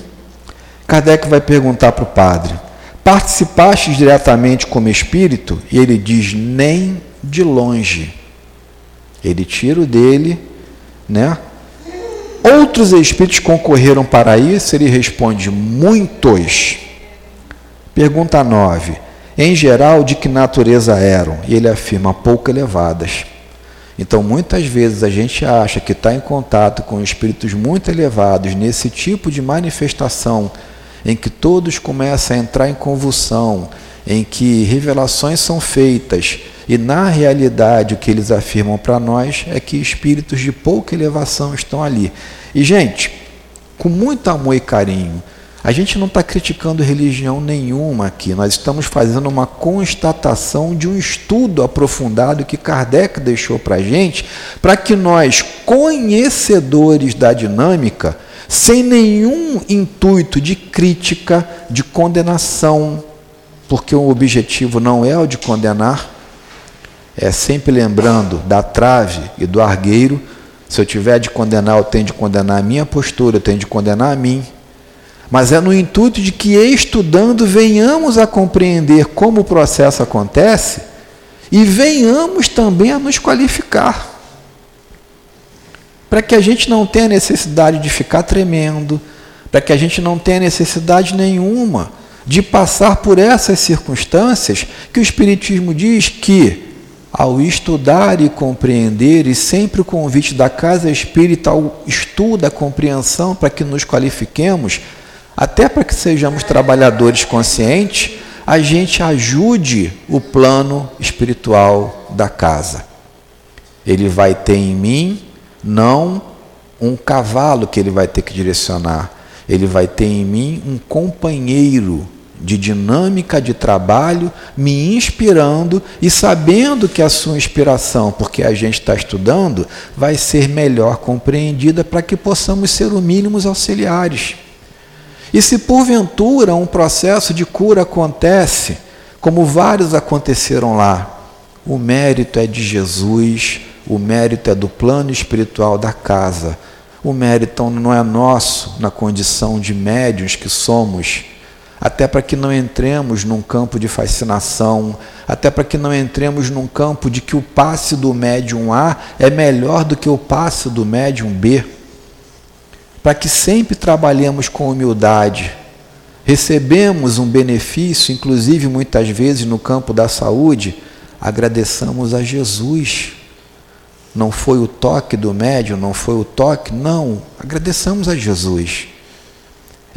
Kardec vai perguntar para o padre: Participaste diretamente como espírito? E ele diz: Nem de longe. Ele tira o dele, né? Outros espíritos concorreram para isso? Ele responde: Muitos. Pergunta 9 em geral, de que natureza eram? E ele afirma pouco elevadas. Então, muitas vezes a gente acha que está em contato com espíritos muito elevados nesse tipo de manifestação, em que todos começam a entrar em convulsão, em que revelações são feitas e na realidade o que eles afirmam para nós é que espíritos de pouca elevação estão ali. E gente, com muito amor e carinho, a gente não está criticando religião nenhuma aqui, nós estamos fazendo uma constatação de um estudo aprofundado que Kardec deixou para a gente, para que nós, conhecedores da dinâmica, sem nenhum intuito de crítica, de condenação, porque o objetivo não é o de condenar, é sempre lembrando da trave e do argueiro. Se eu tiver de condenar, eu tenho de condenar a minha postura, eu tenho de condenar a mim. Mas é no intuito de que, estudando, venhamos a compreender como o processo acontece e venhamos também a nos qualificar. Para que a gente não tenha necessidade de ficar tremendo, para que a gente não tenha necessidade nenhuma de passar por essas circunstâncias que o Espiritismo diz que, ao estudar e compreender, e sempre o convite da casa espírita ao estudo, a compreensão, para que nos qualifiquemos, até para que sejamos trabalhadores conscientes, a gente ajude o plano espiritual da casa. Ele vai ter em mim não um cavalo que ele vai ter que direcionar, ele vai ter em mim um companheiro de dinâmica de trabalho, me inspirando e sabendo que a sua inspiração, porque a gente está estudando, vai ser melhor compreendida para que possamos ser o mínimos auxiliares. E se porventura um processo de cura acontece, como vários aconteceram lá, o mérito é de Jesus, o mérito é do plano espiritual da casa. O mérito não é nosso na condição de médios que somos até para que não entremos num campo de fascinação, até para que não entremos num campo de que o passe do médium A é melhor do que o passe do médium B, para que sempre trabalhemos com humildade, recebemos um benefício, inclusive muitas vezes no campo da saúde, agradeçamos a Jesus. Não foi o toque do médium, não foi o toque, não, agradeçamos a Jesus.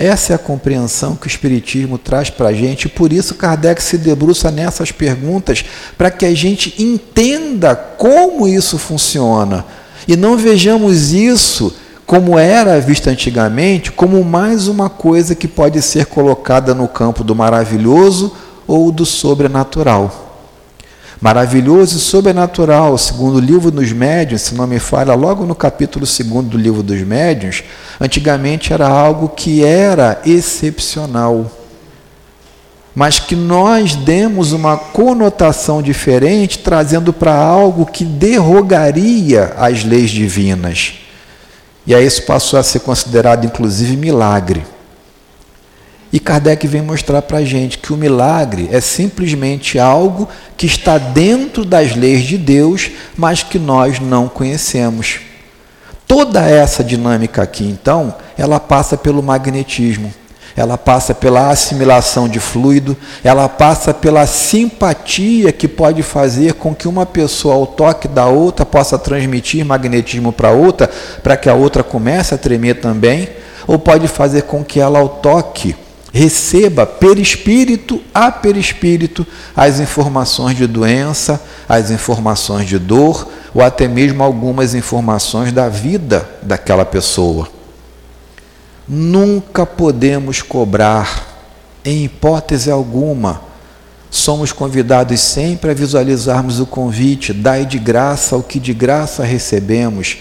Essa é a compreensão que o Espiritismo traz para a gente, por isso Kardec se debruça nessas perguntas, para que a gente entenda como isso funciona. E não vejamos isso como era visto antigamente, como mais uma coisa que pode ser colocada no campo do maravilhoso ou do sobrenatural maravilhoso e sobrenatural, segundo o livro dos médiuns, se não me falha, logo no capítulo 2 do livro dos médiuns, antigamente era algo que era excepcional. Mas que nós demos uma conotação diferente, trazendo para algo que derrogaria as leis divinas. E aí isso passou a ser considerado, inclusive, milagre. E Kardec vem mostrar para a gente que o milagre é simplesmente algo que está dentro das leis de Deus, mas que nós não conhecemos. Toda essa dinâmica aqui, então, ela passa pelo magnetismo, ela passa pela assimilação de fluido, ela passa pela simpatia que pode fazer com que uma pessoa, ao toque da outra, possa transmitir magnetismo para outra, para que a outra comece a tremer também, ou pode fazer com que ela, ao toque, receba perispírito a perispírito as informações de doença, as informações de dor ou até mesmo algumas informações da vida daquela pessoa. Nunca podemos cobrar, em hipótese alguma. Somos convidados sempre a visualizarmos o convite, dai de graça o que de graça recebemos.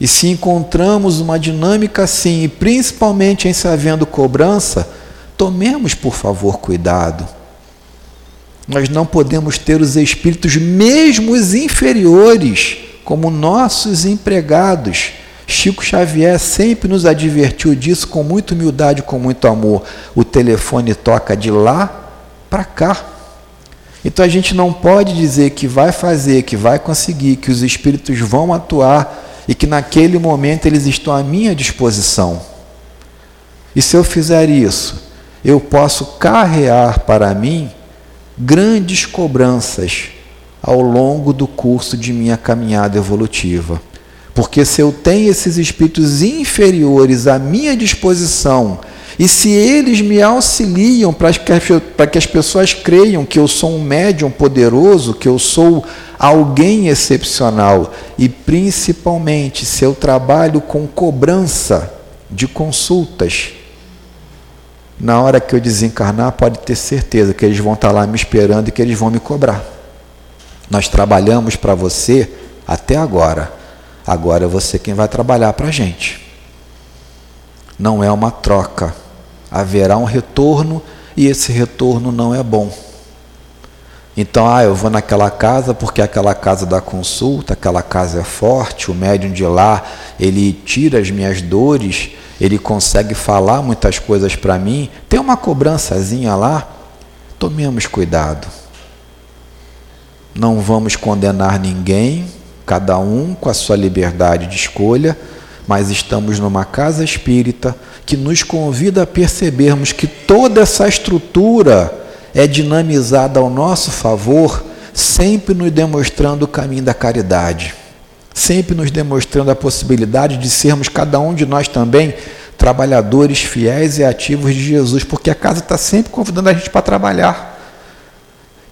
E se encontramos uma dinâmica assim, e principalmente em se havendo cobrança, Tomemos, por favor, cuidado. Nós não podemos ter os espíritos, mesmo os inferiores, como nossos empregados. Chico Xavier sempre nos advertiu disso com muita humildade, com muito amor. O telefone toca de lá para cá. Então a gente não pode dizer que vai fazer, que vai conseguir, que os espíritos vão atuar e que naquele momento eles estão à minha disposição. E se eu fizer isso, eu posso carrear para mim grandes cobranças ao longo do curso de minha caminhada evolutiva. Porque se eu tenho esses espíritos inferiores à minha disposição E se eles me auxiliam para que, que as pessoas creiam que eu sou um médium poderoso, que eu sou alguém excepcional, e principalmente se eu trabalho com cobrança de consultas, na hora que eu desencarnar, pode ter certeza que eles vão estar lá me esperando e que eles vão me cobrar. Nós trabalhamos para você até agora. Agora é você quem vai trabalhar para a gente. Não é uma troca. Haverá um retorno e esse retorno não é bom. Então, ah, eu vou naquela casa porque aquela casa dá consulta, aquela casa é forte, o médium de lá, ele tira as minhas dores, ele consegue falar muitas coisas para mim. Tem uma cobrançazinha lá. Tomemos cuidado. Não vamos condenar ninguém, cada um com a sua liberdade de escolha, mas estamos numa casa espírita que nos convida a percebermos que toda essa estrutura é dinamizada ao nosso favor, sempre nos demonstrando o caminho da caridade, sempre nos demonstrando a possibilidade de sermos cada um de nós também trabalhadores fiéis e ativos de Jesus, porque a casa está sempre convidando a gente para trabalhar.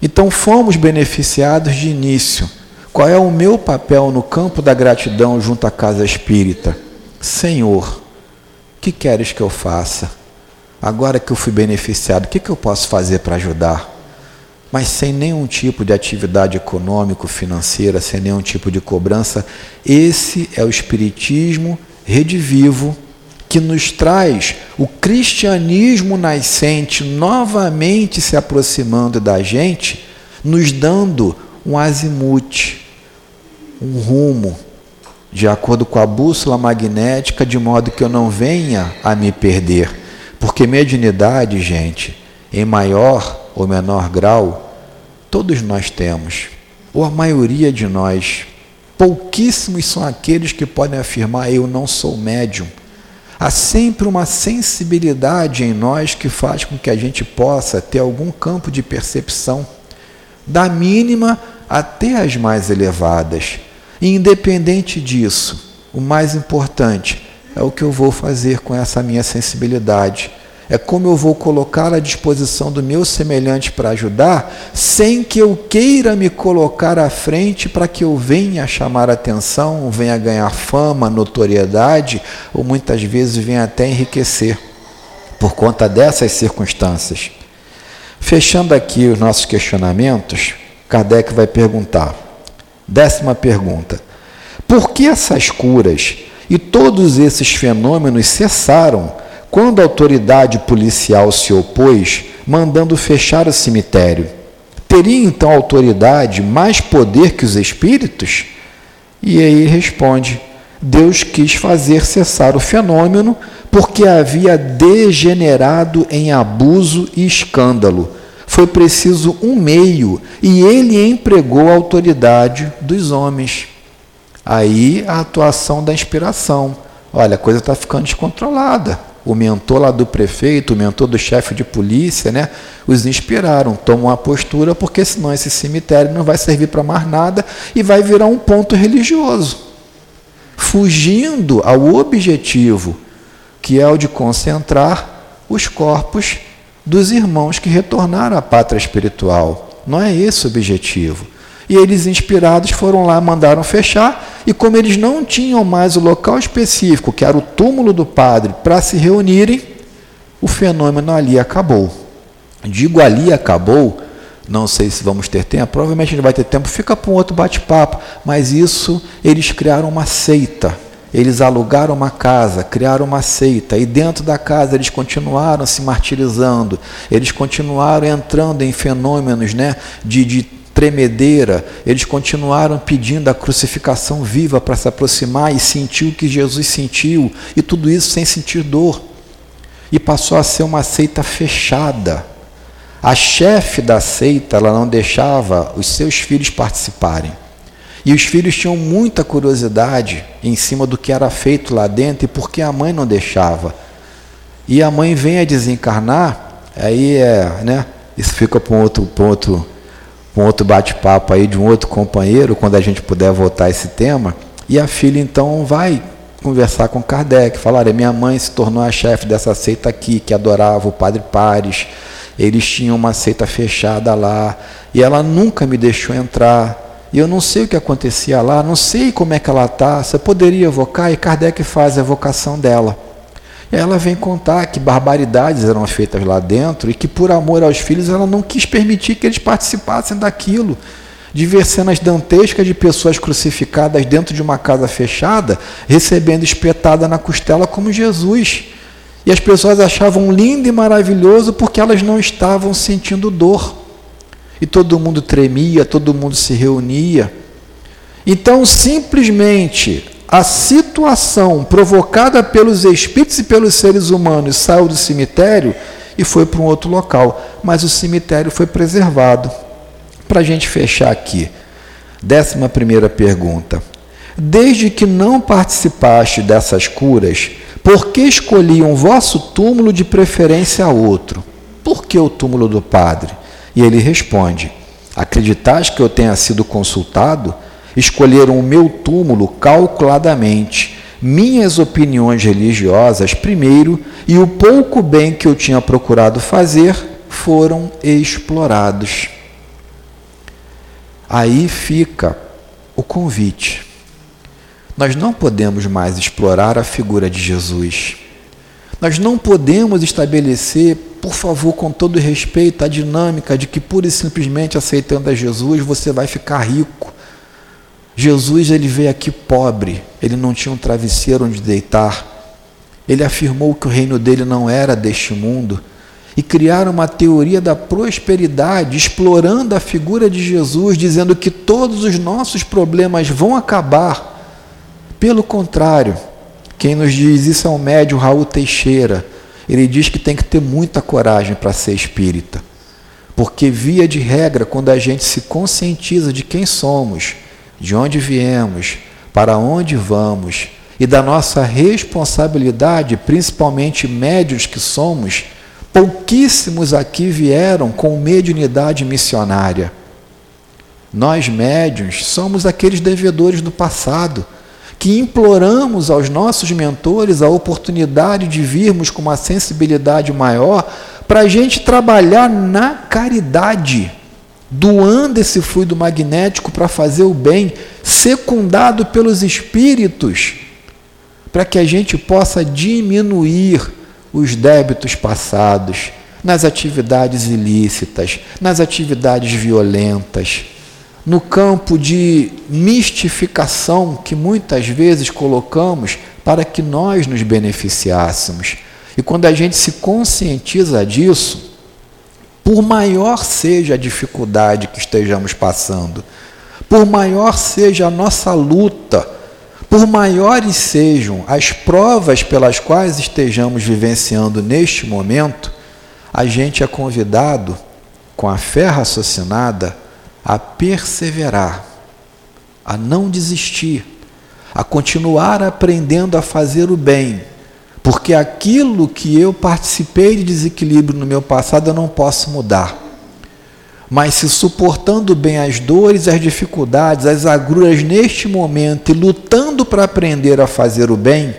Então fomos beneficiados de início. Qual é o meu papel no campo da gratidão junto à casa espírita? Senhor, que queres que eu faça? Agora que eu fui beneficiado, o que, que eu posso fazer para ajudar? Mas sem nenhum tipo de atividade econômico-financeira, sem nenhum tipo de cobrança. Esse é o Espiritismo redivivo que nos traz o cristianismo nascente novamente se aproximando da gente, nos dando um azimute, um rumo, de acordo com a bússola magnética, de modo que eu não venha a me perder. Porque mediunidade, gente, em maior ou menor grau, todos nós temos, ou a maioria de nós, pouquíssimos são aqueles que podem afirmar: eu não sou médium Há sempre uma sensibilidade em nós que faz com que a gente possa ter algum campo de percepção, da mínima até as mais elevadas. E independente disso, o mais importante é o que eu vou fazer com essa minha sensibilidade é como eu vou colocar à disposição do meu semelhante para ajudar, sem que eu queira me colocar à frente para que eu venha chamar atenção, venha ganhar fama, notoriedade, ou muitas vezes venha até enriquecer por conta dessas circunstâncias. Fechando aqui os nossos questionamentos, Kardec vai perguntar. Décima pergunta: por que essas curas e todos esses fenômenos cessaram? Quando a autoridade policial se opôs, mandando fechar o cemitério, teria então a autoridade mais poder que os espíritos? E aí responde: Deus quis fazer cessar o fenômeno porque havia degenerado em abuso e escândalo. Foi preciso um meio e ele empregou a autoridade dos homens. Aí a atuação da inspiração. Olha, a coisa está ficando descontrolada o mentor lá do prefeito, o mentor do chefe de polícia, né, os inspiraram, tomam uma postura, porque senão esse cemitério não vai servir para mais nada e vai virar um ponto religioso, fugindo ao objetivo, que é o de concentrar os corpos dos irmãos que retornaram à pátria espiritual. Não é esse o objetivo. E eles, inspirados, foram lá, mandaram fechar, e como eles não tinham mais o local específico, que era o túmulo do padre, para se reunirem, o fenômeno ali acabou. Digo ali acabou, não sei se vamos ter tempo, provavelmente a gente vai ter tempo, fica para um outro bate-papo, mas isso eles criaram uma seita. Eles alugaram uma casa, criaram uma seita, e dentro da casa eles continuaram se martirizando, eles continuaram entrando em fenômenos né, de, de tremedeira, eles continuaram pedindo a crucificação viva para se aproximar e sentir o que Jesus sentiu, e tudo isso sem sentir dor. E passou a ser uma seita fechada. A chefe da seita, ela não deixava os seus filhos participarem. E os filhos tinham muita curiosidade em cima do que era feito lá dentro e por que a mãe não deixava. E a mãe vem a desencarnar, aí é, né? Isso fica para um outro ponto um outro bate-papo aí de um outro companheiro, quando a gente puder voltar esse tema, e a filha então vai conversar com Kardec, falar: minha mãe se tornou a chefe dessa seita aqui, que adorava o Padre Pares. Eles tinham uma seita fechada lá e ela nunca me deixou entrar. E eu não sei o que acontecia lá, não sei como é que ela está. Você poderia evocar? E Kardec faz a evocação dela. Ela vem contar que barbaridades eram feitas lá dentro e que, por amor aos filhos, ela não quis permitir que eles participassem daquilo de ver cenas dantescas de pessoas crucificadas dentro de uma casa fechada, recebendo espetada na costela como Jesus. E as pessoas achavam lindo e maravilhoso porque elas não estavam sentindo dor. E todo mundo tremia, todo mundo se reunia. Então, simplesmente, a situação provocada pelos espíritos e pelos seres humanos saiu do cemitério e foi para um outro local. Mas o cemitério foi preservado. Para a gente fechar aqui, décima primeira pergunta. Desde que não participaste dessas curas, por que escolhiam vosso túmulo de preferência a outro? Por que o túmulo do padre? E ele responde: Acreditais que eu tenha sido consultado? Escolheram o meu túmulo calculadamente, minhas opiniões religiosas primeiro e o pouco bem que eu tinha procurado fazer foram explorados. Aí fica o convite. Nós não podemos mais explorar a figura de Jesus. Nós não podemos estabelecer, por favor, com todo respeito, a dinâmica de que pura e simplesmente aceitando a Jesus você vai ficar rico. Jesus ele veio aqui pobre, ele não tinha um travesseiro onde deitar. Ele afirmou que o reino dele não era deste mundo e criaram uma teoria da prosperidade, explorando a figura de Jesus, dizendo que todos os nossos problemas vão acabar. Pelo contrário, quem nos diz isso é o médium Raul Teixeira. Ele diz que tem que ter muita coragem para ser espírita. Porque, via de regra, quando a gente se conscientiza de quem somos, de onde viemos, para onde vamos e da nossa responsabilidade, principalmente médios que somos, Pouquíssimos aqui vieram com mediunidade missionária. Nós, médiuns, somos aqueles devedores do passado, que imploramos aos nossos mentores a oportunidade de virmos com uma sensibilidade maior para a gente trabalhar na caridade, doando esse fluido magnético para fazer o bem, secundado pelos espíritos, para que a gente possa diminuir os débitos passados, nas atividades ilícitas, nas atividades violentas, no campo de mistificação que muitas vezes colocamos para que nós nos beneficiássemos. E quando a gente se conscientiza disso, por maior seja a dificuldade que estejamos passando, por maior seja a nossa luta, por maiores sejam as provas pelas quais estejamos vivenciando neste momento, a gente é convidado, com a fé raciocinada, a perseverar, a não desistir, a continuar aprendendo a fazer o bem, porque aquilo que eu participei de desequilíbrio no meu passado eu não posso mudar mas se suportando bem as dores, as dificuldades, as agruras neste momento e lutando para aprender a fazer o bem,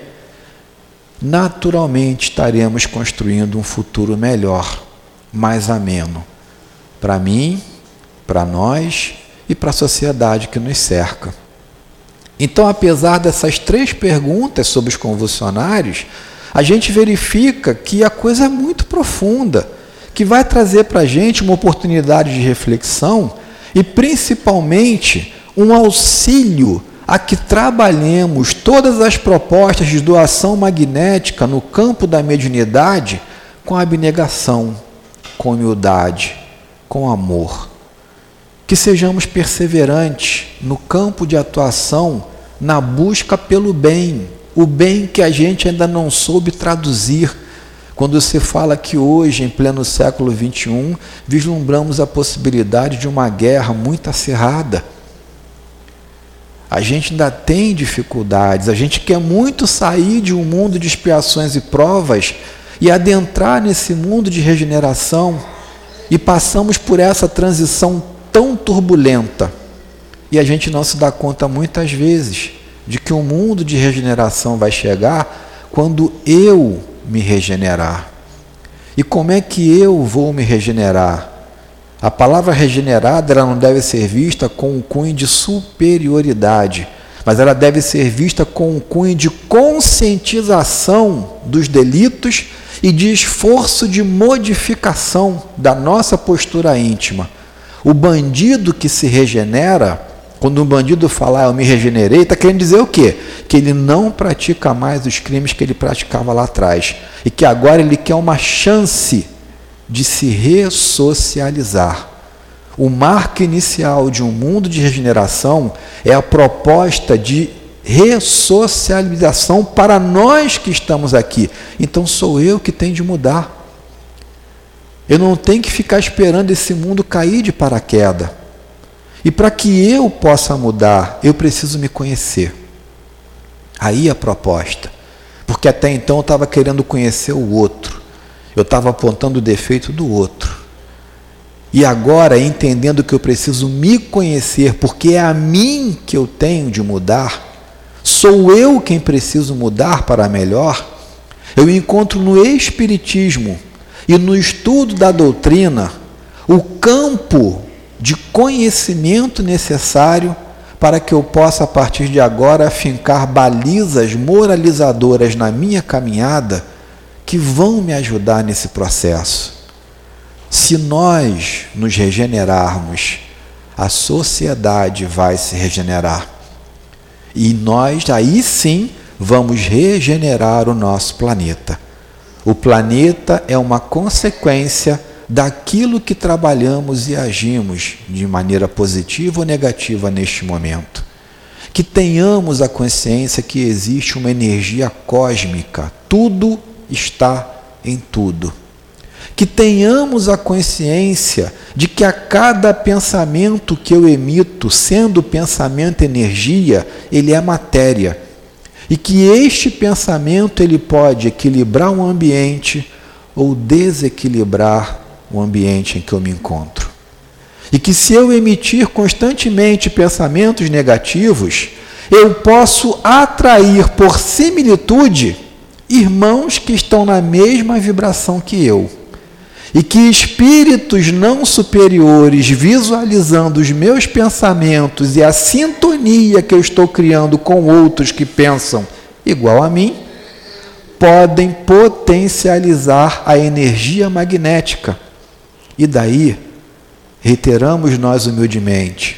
naturalmente estaremos construindo um futuro melhor, mais ameno, para mim, para nós e para a sociedade que nos cerca. Então, apesar dessas três perguntas sobre os convulsionários, a gente verifica que a coisa é muito profunda que vai trazer para a gente uma oportunidade de reflexão e, principalmente, um auxílio a que trabalhemos todas as propostas de doação magnética no campo da mediunidade com abnegação, com humildade, com amor. Que sejamos perseverantes no campo de atuação na busca pelo bem, o bem que a gente ainda não soube traduzir quando se fala que hoje, em pleno século XXI, vislumbramos a possibilidade de uma guerra muito acirrada. A gente ainda tem dificuldades, a gente quer muito sair de um mundo de expiações e provas e adentrar nesse mundo de regeneração, e passamos por essa transição tão turbulenta. E a gente não se dá conta muitas vezes de que o um mundo de regeneração vai chegar quando eu me regenerar. E como é que eu vou me regenerar? A palavra regenerada ela não deve ser vista com um cunho de superioridade, mas ela deve ser vista com um cunho de conscientização dos delitos e de esforço de modificação da nossa postura íntima. O bandido que se regenera, quando um bandido falar eu me regenerei, está querendo dizer o quê? Que ele não pratica mais os crimes que ele praticava lá atrás e que agora ele quer uma chance de se ressocializar. O marco inicial de um mundo de regeneração é a proposta de ressocialização para nós que estamos aqui. Então sou eu que tenho de mudar. Eu não tenho que ficar esperando esse mundo cair de paraquedas. E para que eu possa mudar, eu preciso me conhecer. Aí a proposta. Porque até então eu estava querendo conhecer o outro. Eu estava apontando o defeito do outro. E agora, entendendo que eu preciso me conhecer, porque é a mim que eu tenho de mudar, sou eu quem preciso mudar para melhor, eu encontro no Espiritismo e no estudo da doutrina o campo de conhecimento necessário para que eu possa, a partir de agora, fincar balizas moralizadoras na minha caminhada que vão me ajudar nesse processo. Se nós nos regenerarmos, a sociedade vai se regenerar. E nós aí sim vamos regenerar o nosso planeta. O planeta é uma consequência daquilo que trabalhamos e agimos de maneira positiva ou negativa neste momento. Que tenhamos a consciência que existe uma energia cósmica, tudo está em tudo. Que tenhamos a consciência de que a cada pensamento que eu emito, sendo pensamento energia, ele é matéria. E que este pensamento ele pode equilibrar um ambiente ou desequilibrar o ambiente em que eu me encontro. E que se eu emitir constantemente pensamentos negativos, eu posso atrair por similitude irmãos que estão na mesma vibração que eu. E que espíritos não superiores, visualizando os meus pensamentos e a sintonia que eu estou criando com outros que pensam igual a mim, podem potencializar a energia magnética. E daí, reiteramos nós humildemente,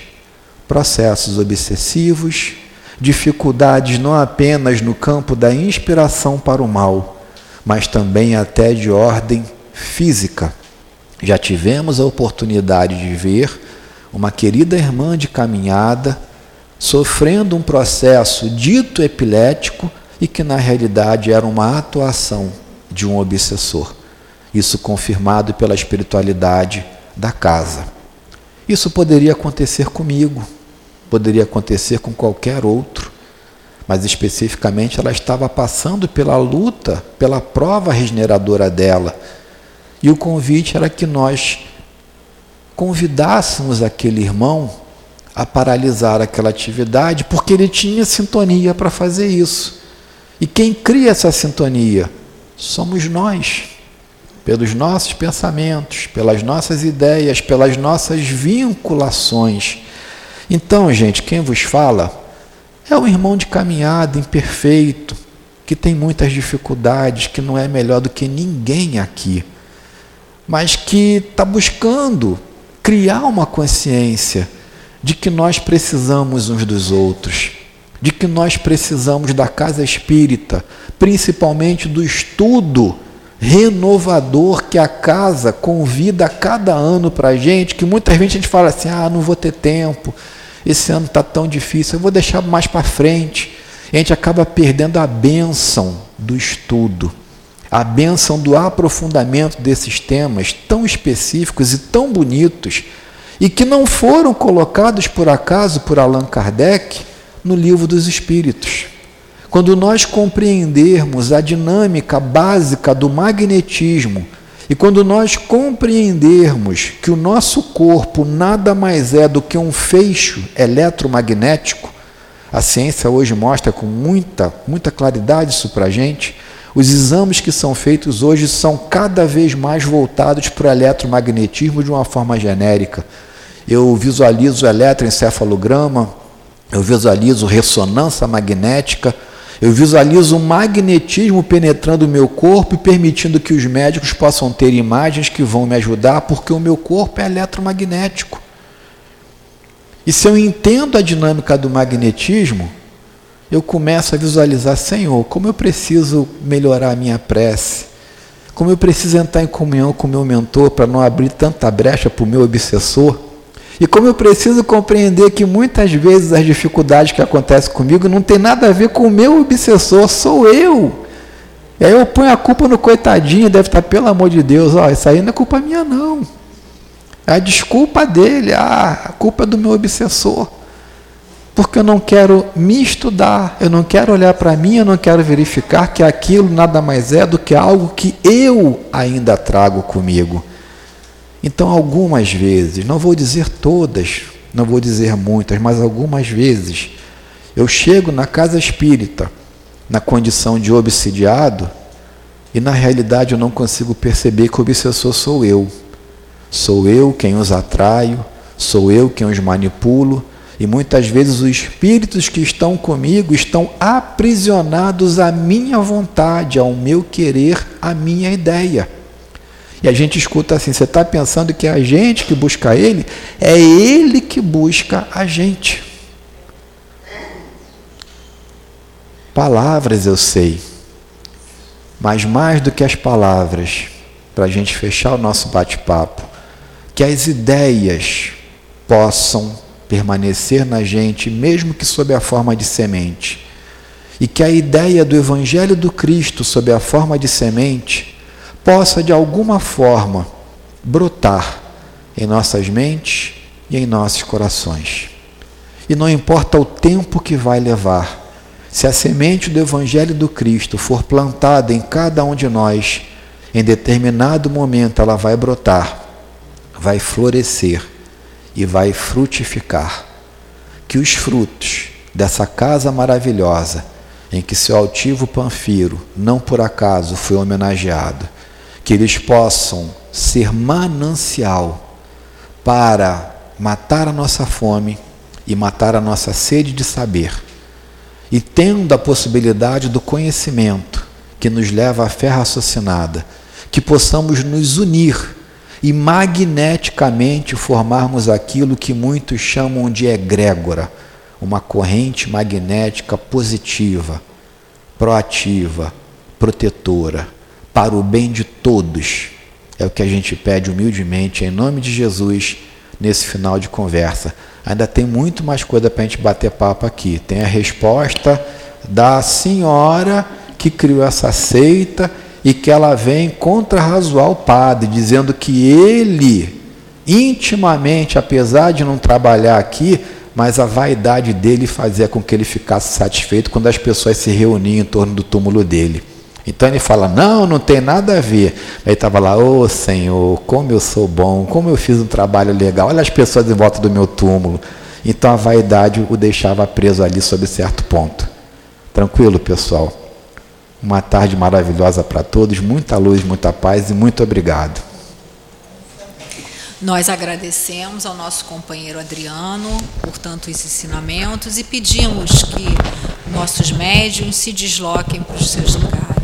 processos obsessivos, dificuldades não apenas no campo da inspiração para o mal, mas também até de ordem física. Já tivemos a oportunidade de ver uma querida irmã de caminhada sofrendo um processo dito epilético e que na realidade era uma atuação de um obsessor. Isso confirmado pela espiritualidade da casa. Isso poderia acontecer comigo, poderia acontecer com qualquer outro, mas especificamente ela estava passando pela luta, pela prova regeneradora dela. E o convite era que nós convidássemos aquele irmão a paralisar aquela atividade, porque ele tinha sintonia para fazer isso. E quem cria essa sintonia? Somos nós, pelos nossos pensamentos, pelas nossas ideias, pelas nossas vinculações. Então, gente, quem vos fala é um irmão de caminhada imperfeito, que tem muitas dificuldades, que não é melhor do que ninguém aqui, mas que está buscando criar uma consciência de que nós precisamos uns dos outros, de que nós precisamos da casa espírita, principalmente do estudo renovador que a casa convida a cada ano para a gente, que muitas vezes a gente fala assim, ah, não vou ter tempo, esse ano está tão difícil, eu vou deixar mais para frente. A gente acaba perdendo a bênção do estudo, a bênção do aprofundamento desses temas tão específicos e tão bonitos, e que não foram colocados por acaso por Allan Kardec no Livro dos Espíritos. Quando nós compreendermos a dinâmica básica do magnetismo e quando nós compreendermos que o nosso corpo nada mais é do que um feixo eletromagnético, A ciência hoje mostra com muita, muita claridade isso para a gente. Os exames que são feitos hoje são cada vez mais voltados para o eletromagnetismo de uma forma genérica. Eu visualizo o eletroencefalograma, eu visualizo ressonância magnética, eu visualizo o magnetismo penetrando o meu corpo e permitindo que os médicos possam ter imagens que vão me ajudar, porque o meu corpo é eletromagnético. E se eu entendo a dinâmica do magnetismo, eu começo a visualizar, Senhor, como eu preciso melhorar a minha prece, como eu preciso entrar em comunhão com o meu mentor para não abrir tanta brecha para o meu obsessor, e como eu preciso compreender que muitas vezes as dificuldades que acontecem comigo não tem nada a ver com o meu obsessor, sou eu. E aí eu ponho a culpa no coitadinho, deve estar, pelo amor de Deus, ó, isso aí não é culpa minha não. É a desculpa dele, ah, a culpa é do meu obsessor. Porque eu não quero me estudar, eu não quero olhar para mim, eu não quero verificar que aquilo nada mais é do que algo que eu ainda trago comigo. Então, algumas vezes, não vou dizer todas, não vou dizer muitas, mas algumas vezes, eu chego na casa espírita na condição de obsidiado e na realidade eu não consigo perceber que o obsessor sou eu. Sou eu quem os atraio, sou eu quem os manipulo, e muitas vezes os espíritos que estão comigo estão aprisionados à minha vontade, ao meu querer, à minha ideia. E a gente escuta assim: você está pensando que é a gente que busca ele? É ele que busca a gente. Palavras eu sei, mas mais do que as palavras, para a gente fechar o nosso bate-papo, que as ideias possam permanecer na gente, mesmo que sob a forma de semente, e que a ideia do Evangelho do Cristo, sob a forma de semente, possa de alguma forma brotar em nossas mentes e em nossos corações. E não importa o tempo que vai levar, se a semente do Evangelho do Cristo for plantada em cada um de nós, em determinado momento ela vai brotar vai florescer e vai frutificar. Que os frutos dessa casa maravilhosa, em que seu altivo Panfiro, não por acaso, foi homenageado, que eles possam ser manancial para matar a nossa fome e matar a nossa sede de saber. E tendo a possibilidade do conhecimento que nos leva à fé raciocinada, que possamos nos unir e magneticamente formarmos aquilo que muitos chamam de egrégora, uma corrente magnética positiva, proativa, protetora, para o bem de todos. É o que a gente pede humildemente, em nome de Jesus, nesse final de conversa. Ainda tem muito mais coisa para a gente bater papo aqui. Tem a resposta da senhora que criou essa seita e que ela vem contrarrazoar o padre, dizendo que ele, intimamente, apesar de não trabalhar aqui, mas a vaidade dele fazia com que ele ficasse satisfeito quando as pessoas se reuniam em torno do túmulo dele. Então ele fala: Não, não tem nada a ver. Aí estava lá: Ô oh, Senhor, como eu sou bom, como eu fiz um trabalho legal. Olha as pessoas em volta do meu túmulo. Então a vaidade o deixava preso ali sob certo ponto. Tranquilo, pessoal? Uma tarde maravilhosa para todos, muita luz, muita paz e muito obrigado. Nós agradecemos ao nosso companheiro Adriano por tantos ensinamentos e pedimos que nossos médiums se desloquem para os seus lugares.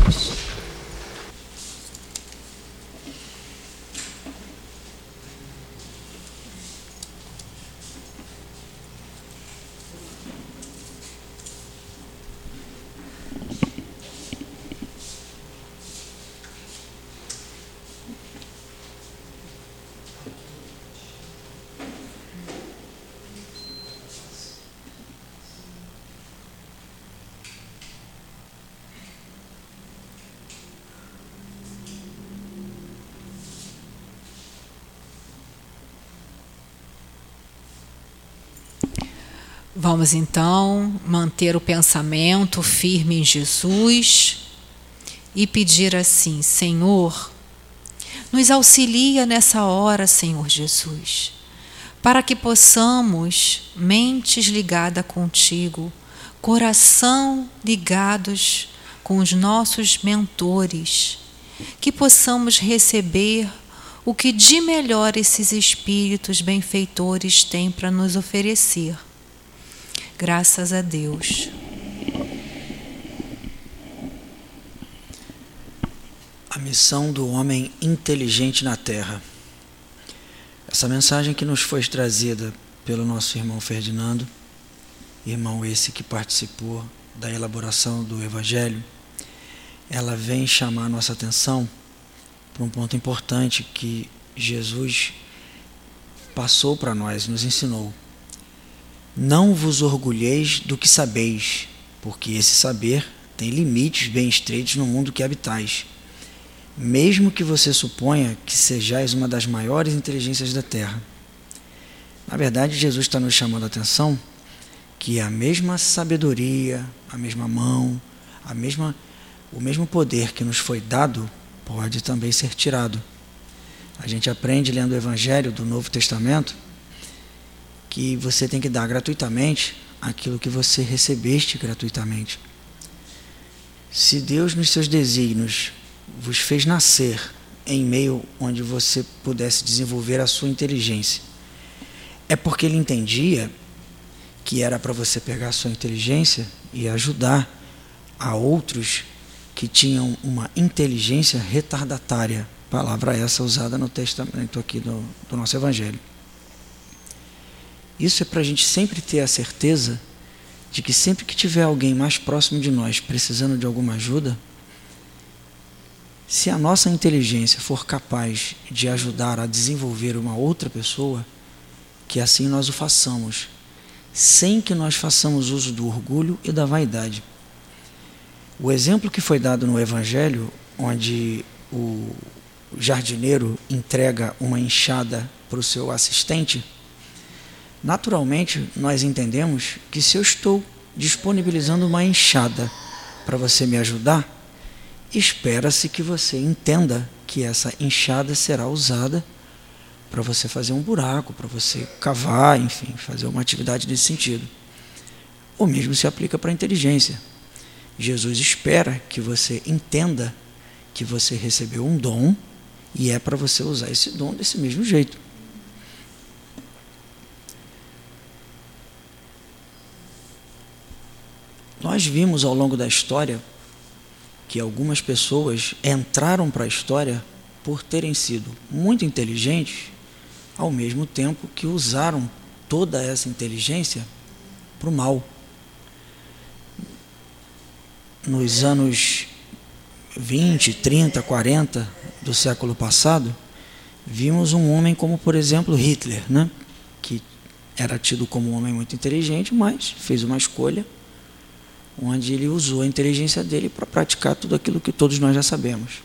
Vamos então manter o pensamento firme em Jesus e pedir assim: Senhor, nos auxilia nessa hora, Senhor Jesus, para que possamos, mentes ligadas contigo, coração ligados com os nossos mentores, que possamos receber o que de melhor esses espíritos benfeitores têm para nos oferecer. Graças a Deus. A missão do homem inteligente na Terra. Essa mensagem que nos foi trazida pelo nosso irmão Ferdinando, irmão esse que participou da elaboração do Evangelho, ela vem chamar nossa atenção para um ponto importante que Jesus passou para nós, nos ensinou. Não vos orgulheis do que sabeis, porque esse saber tem limites bem estreitos no mundo que habitais. Mesmo que você suponha que sejais uma das maiores inteligências da Terra. Na verdade, Jesus está nos chamando a atenção que a mesma sabedoria, a mesma mão, a mesma, o mesmo poder que nos foi dado pode também ser tirado. A gente aprende lendo o Evangelho do Novo Testamento que você tem que dar gratuitamente aquilo que você recebeste gratuitamente. Se Deus, nos seus desígnios, vos fez nascer em meio onde você pudesse desenvolver a sua inteligência, é porque Ele entendia que era para você pegar a sua inteligência e ajudar a outros que tinham uma inteligência retardatária, palavra essa usada no testamento aqui do, do nosso Evangelho. Isso é para a gente sempre ter a certeza de que sempre que tiver alguém mais próximo de nós precisando de alguma ajuda, se a nossa inteligência for capaz de ajudar a desenvolver uma outra pessoa, que assim nós o façamos, sem que nós façamos uso do orgulho e da vaidade. O exemplo que foi dado no Evangelho, onde o jardineiro entrega uma enxada para o seu assistente, naturalmente nós entendemos que se eu estou disponibilizando uma enxada para você me ajudar, espera-se que você entenda que essa enxada será usada para você fazer um buraco, para você cavar, enfim, fazer uma atividade nesse sentido. O mesmo se aplica para a inteligência. Jesus espera que você entenda que você recebeu um dom e é para você usar esse dom desse mesmo jeito. Nós vimos ao longo da história que algumas pessoas entraram para a história por terem sido muito inteligentes, ao mesmo tempo que usaram toda essa inteligência para o mal nos anos 20, 30, 40 do século passado, vimos um homem como, por exemplo, Hitler, né? que era tido como um homem muito inteligente, mas fez uma escolha onde ele usou a inteligência dele para praticar tudo aquilo que todos nós já sabemos.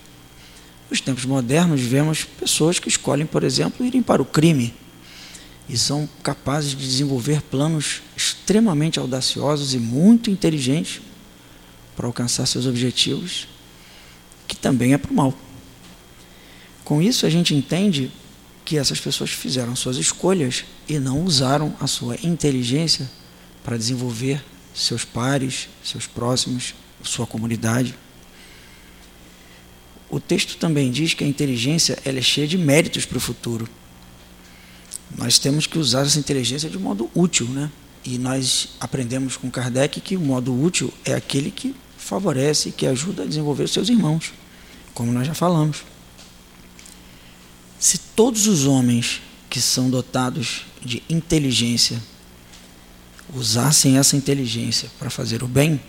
Nos tempos modernos, vemos pessoas que escolhem, por exemplo, irem para o crime e são capazes de desenvolver planos extremamente audaciosos e muito inteligentes para alcançar seus objetivos, que também é para o mal. Com isso, a gente entende que essas pessoas fizeram suas escolhas e não usaram a sua inteligência para desenvolver seus pares, seus próximos, sua comunidade. O texto também diz que a inteligência ela é cheia de méritos para o futuro. Nós temos que usar essa inteligência de modo útil, né? E nós aprendemos com Kardec que o modo útil é aquele que favorece, que ajuda a desenvolver os seus irmãos, como nós já falamos. Se todos os homens que são dotados de inteligência usassem essa inteligência para fazer o bem,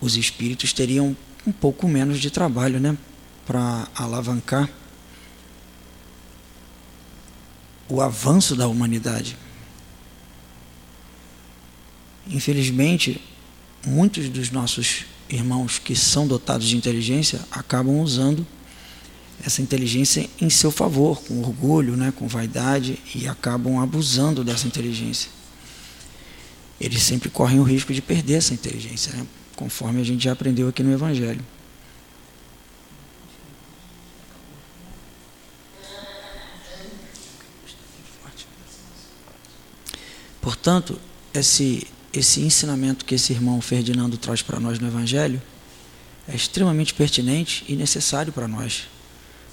os espíritos teriam um pouco menos de trabalho, né, para alavancar o avanço da humanidade. Infelizmente, muitos dos nossos irmãos que são dotados de inteligência acabam usando essa inteligência em seu favor, com orgulho, né, com vaidade, e acabam abusando dessa inteligência. Eles sempre correm o risco de perder essa inteligência, né, conforme a gente já aprendeu aqui no Evangelho. Portanto, esse, esse ensinamento que esse irmão Ferdinando traz para nós no Evangelho é extremamente pertinente e necessário para nós.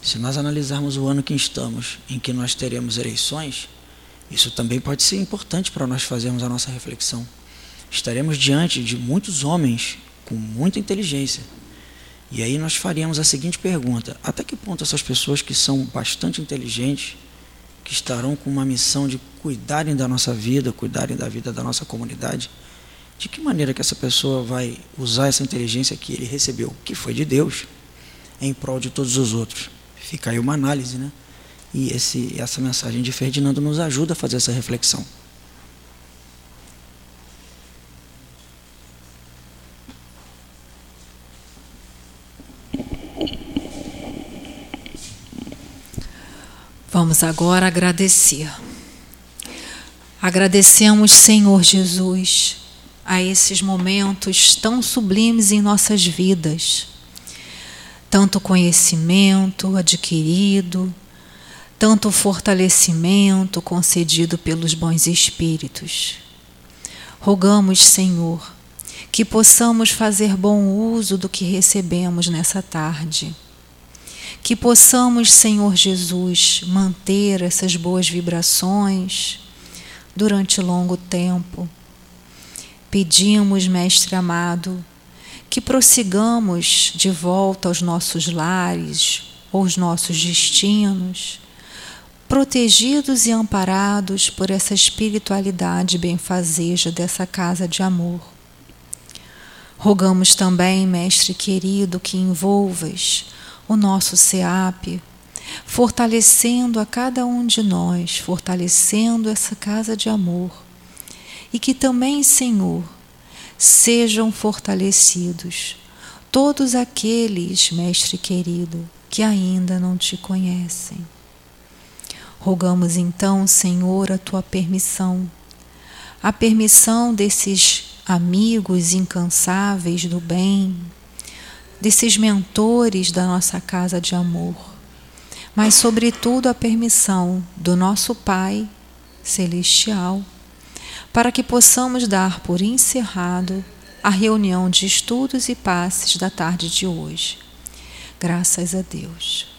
Se nós analisarmos o ano que estamos, em que nós teremos eleições, isso também pode ser importante para nós fazermos a nossa reflexão. Estaremos diante de muitos homens com muita inteligência. E aí nós faríamos a seguinte pergunta: até que ponto essas pessoas que são bastante inteligentes, que estarão com uma missão de cuidarem da nossa vida, cuidarem da vida da nossa comunidade, de que maneira que essa pessoa vai usar essa inteligência que ele recebeu, que foi de Deus, em prol de todos os outros? Fica aí uma análise, né? E esse, essa mensagem de Ferdinando nos ajuda a fazer essa reflexão. Vamos agora agradecer. Agradecemos, Senhor Jesus, a esses momentos tão sublimes em nossas vidas. Tanto conhecimento adquirido, tanto fortalecimento concedido pelos bons espíritos. Rogamos, Senhor, que possamos fazer bom uso do que recebemos nessa tarde que possamos, Senhor Jesus, manter essas boas vibrações durante longo tempo. Pedimos, Mestre amado, que prossigamos de volta aos nossos lares, aos nossos destinos, protegidos e amparados por essa espiritualidade benfazeja dessa casa de amor. Rogamos também, Mestre querido, que envolvas o nosso SEAP, fortalecendo a cada um de nós, fortalecendo essa casa de amor. E que também, Senhor, sejam fortalecidos. Todos aqueles, Mestre querido, que ainda não te conhecem. Rogamos então, Senhor, a tua permissão, a permissão desses amigos incansáveis do bem, desses mentores da nossa casa de amor, mas, sobretudo, a permissão do nosso Pai Celestial, para que possamos dar por encerrado a reunião de estudos e passes da tarde de hoje. Graças a Deus.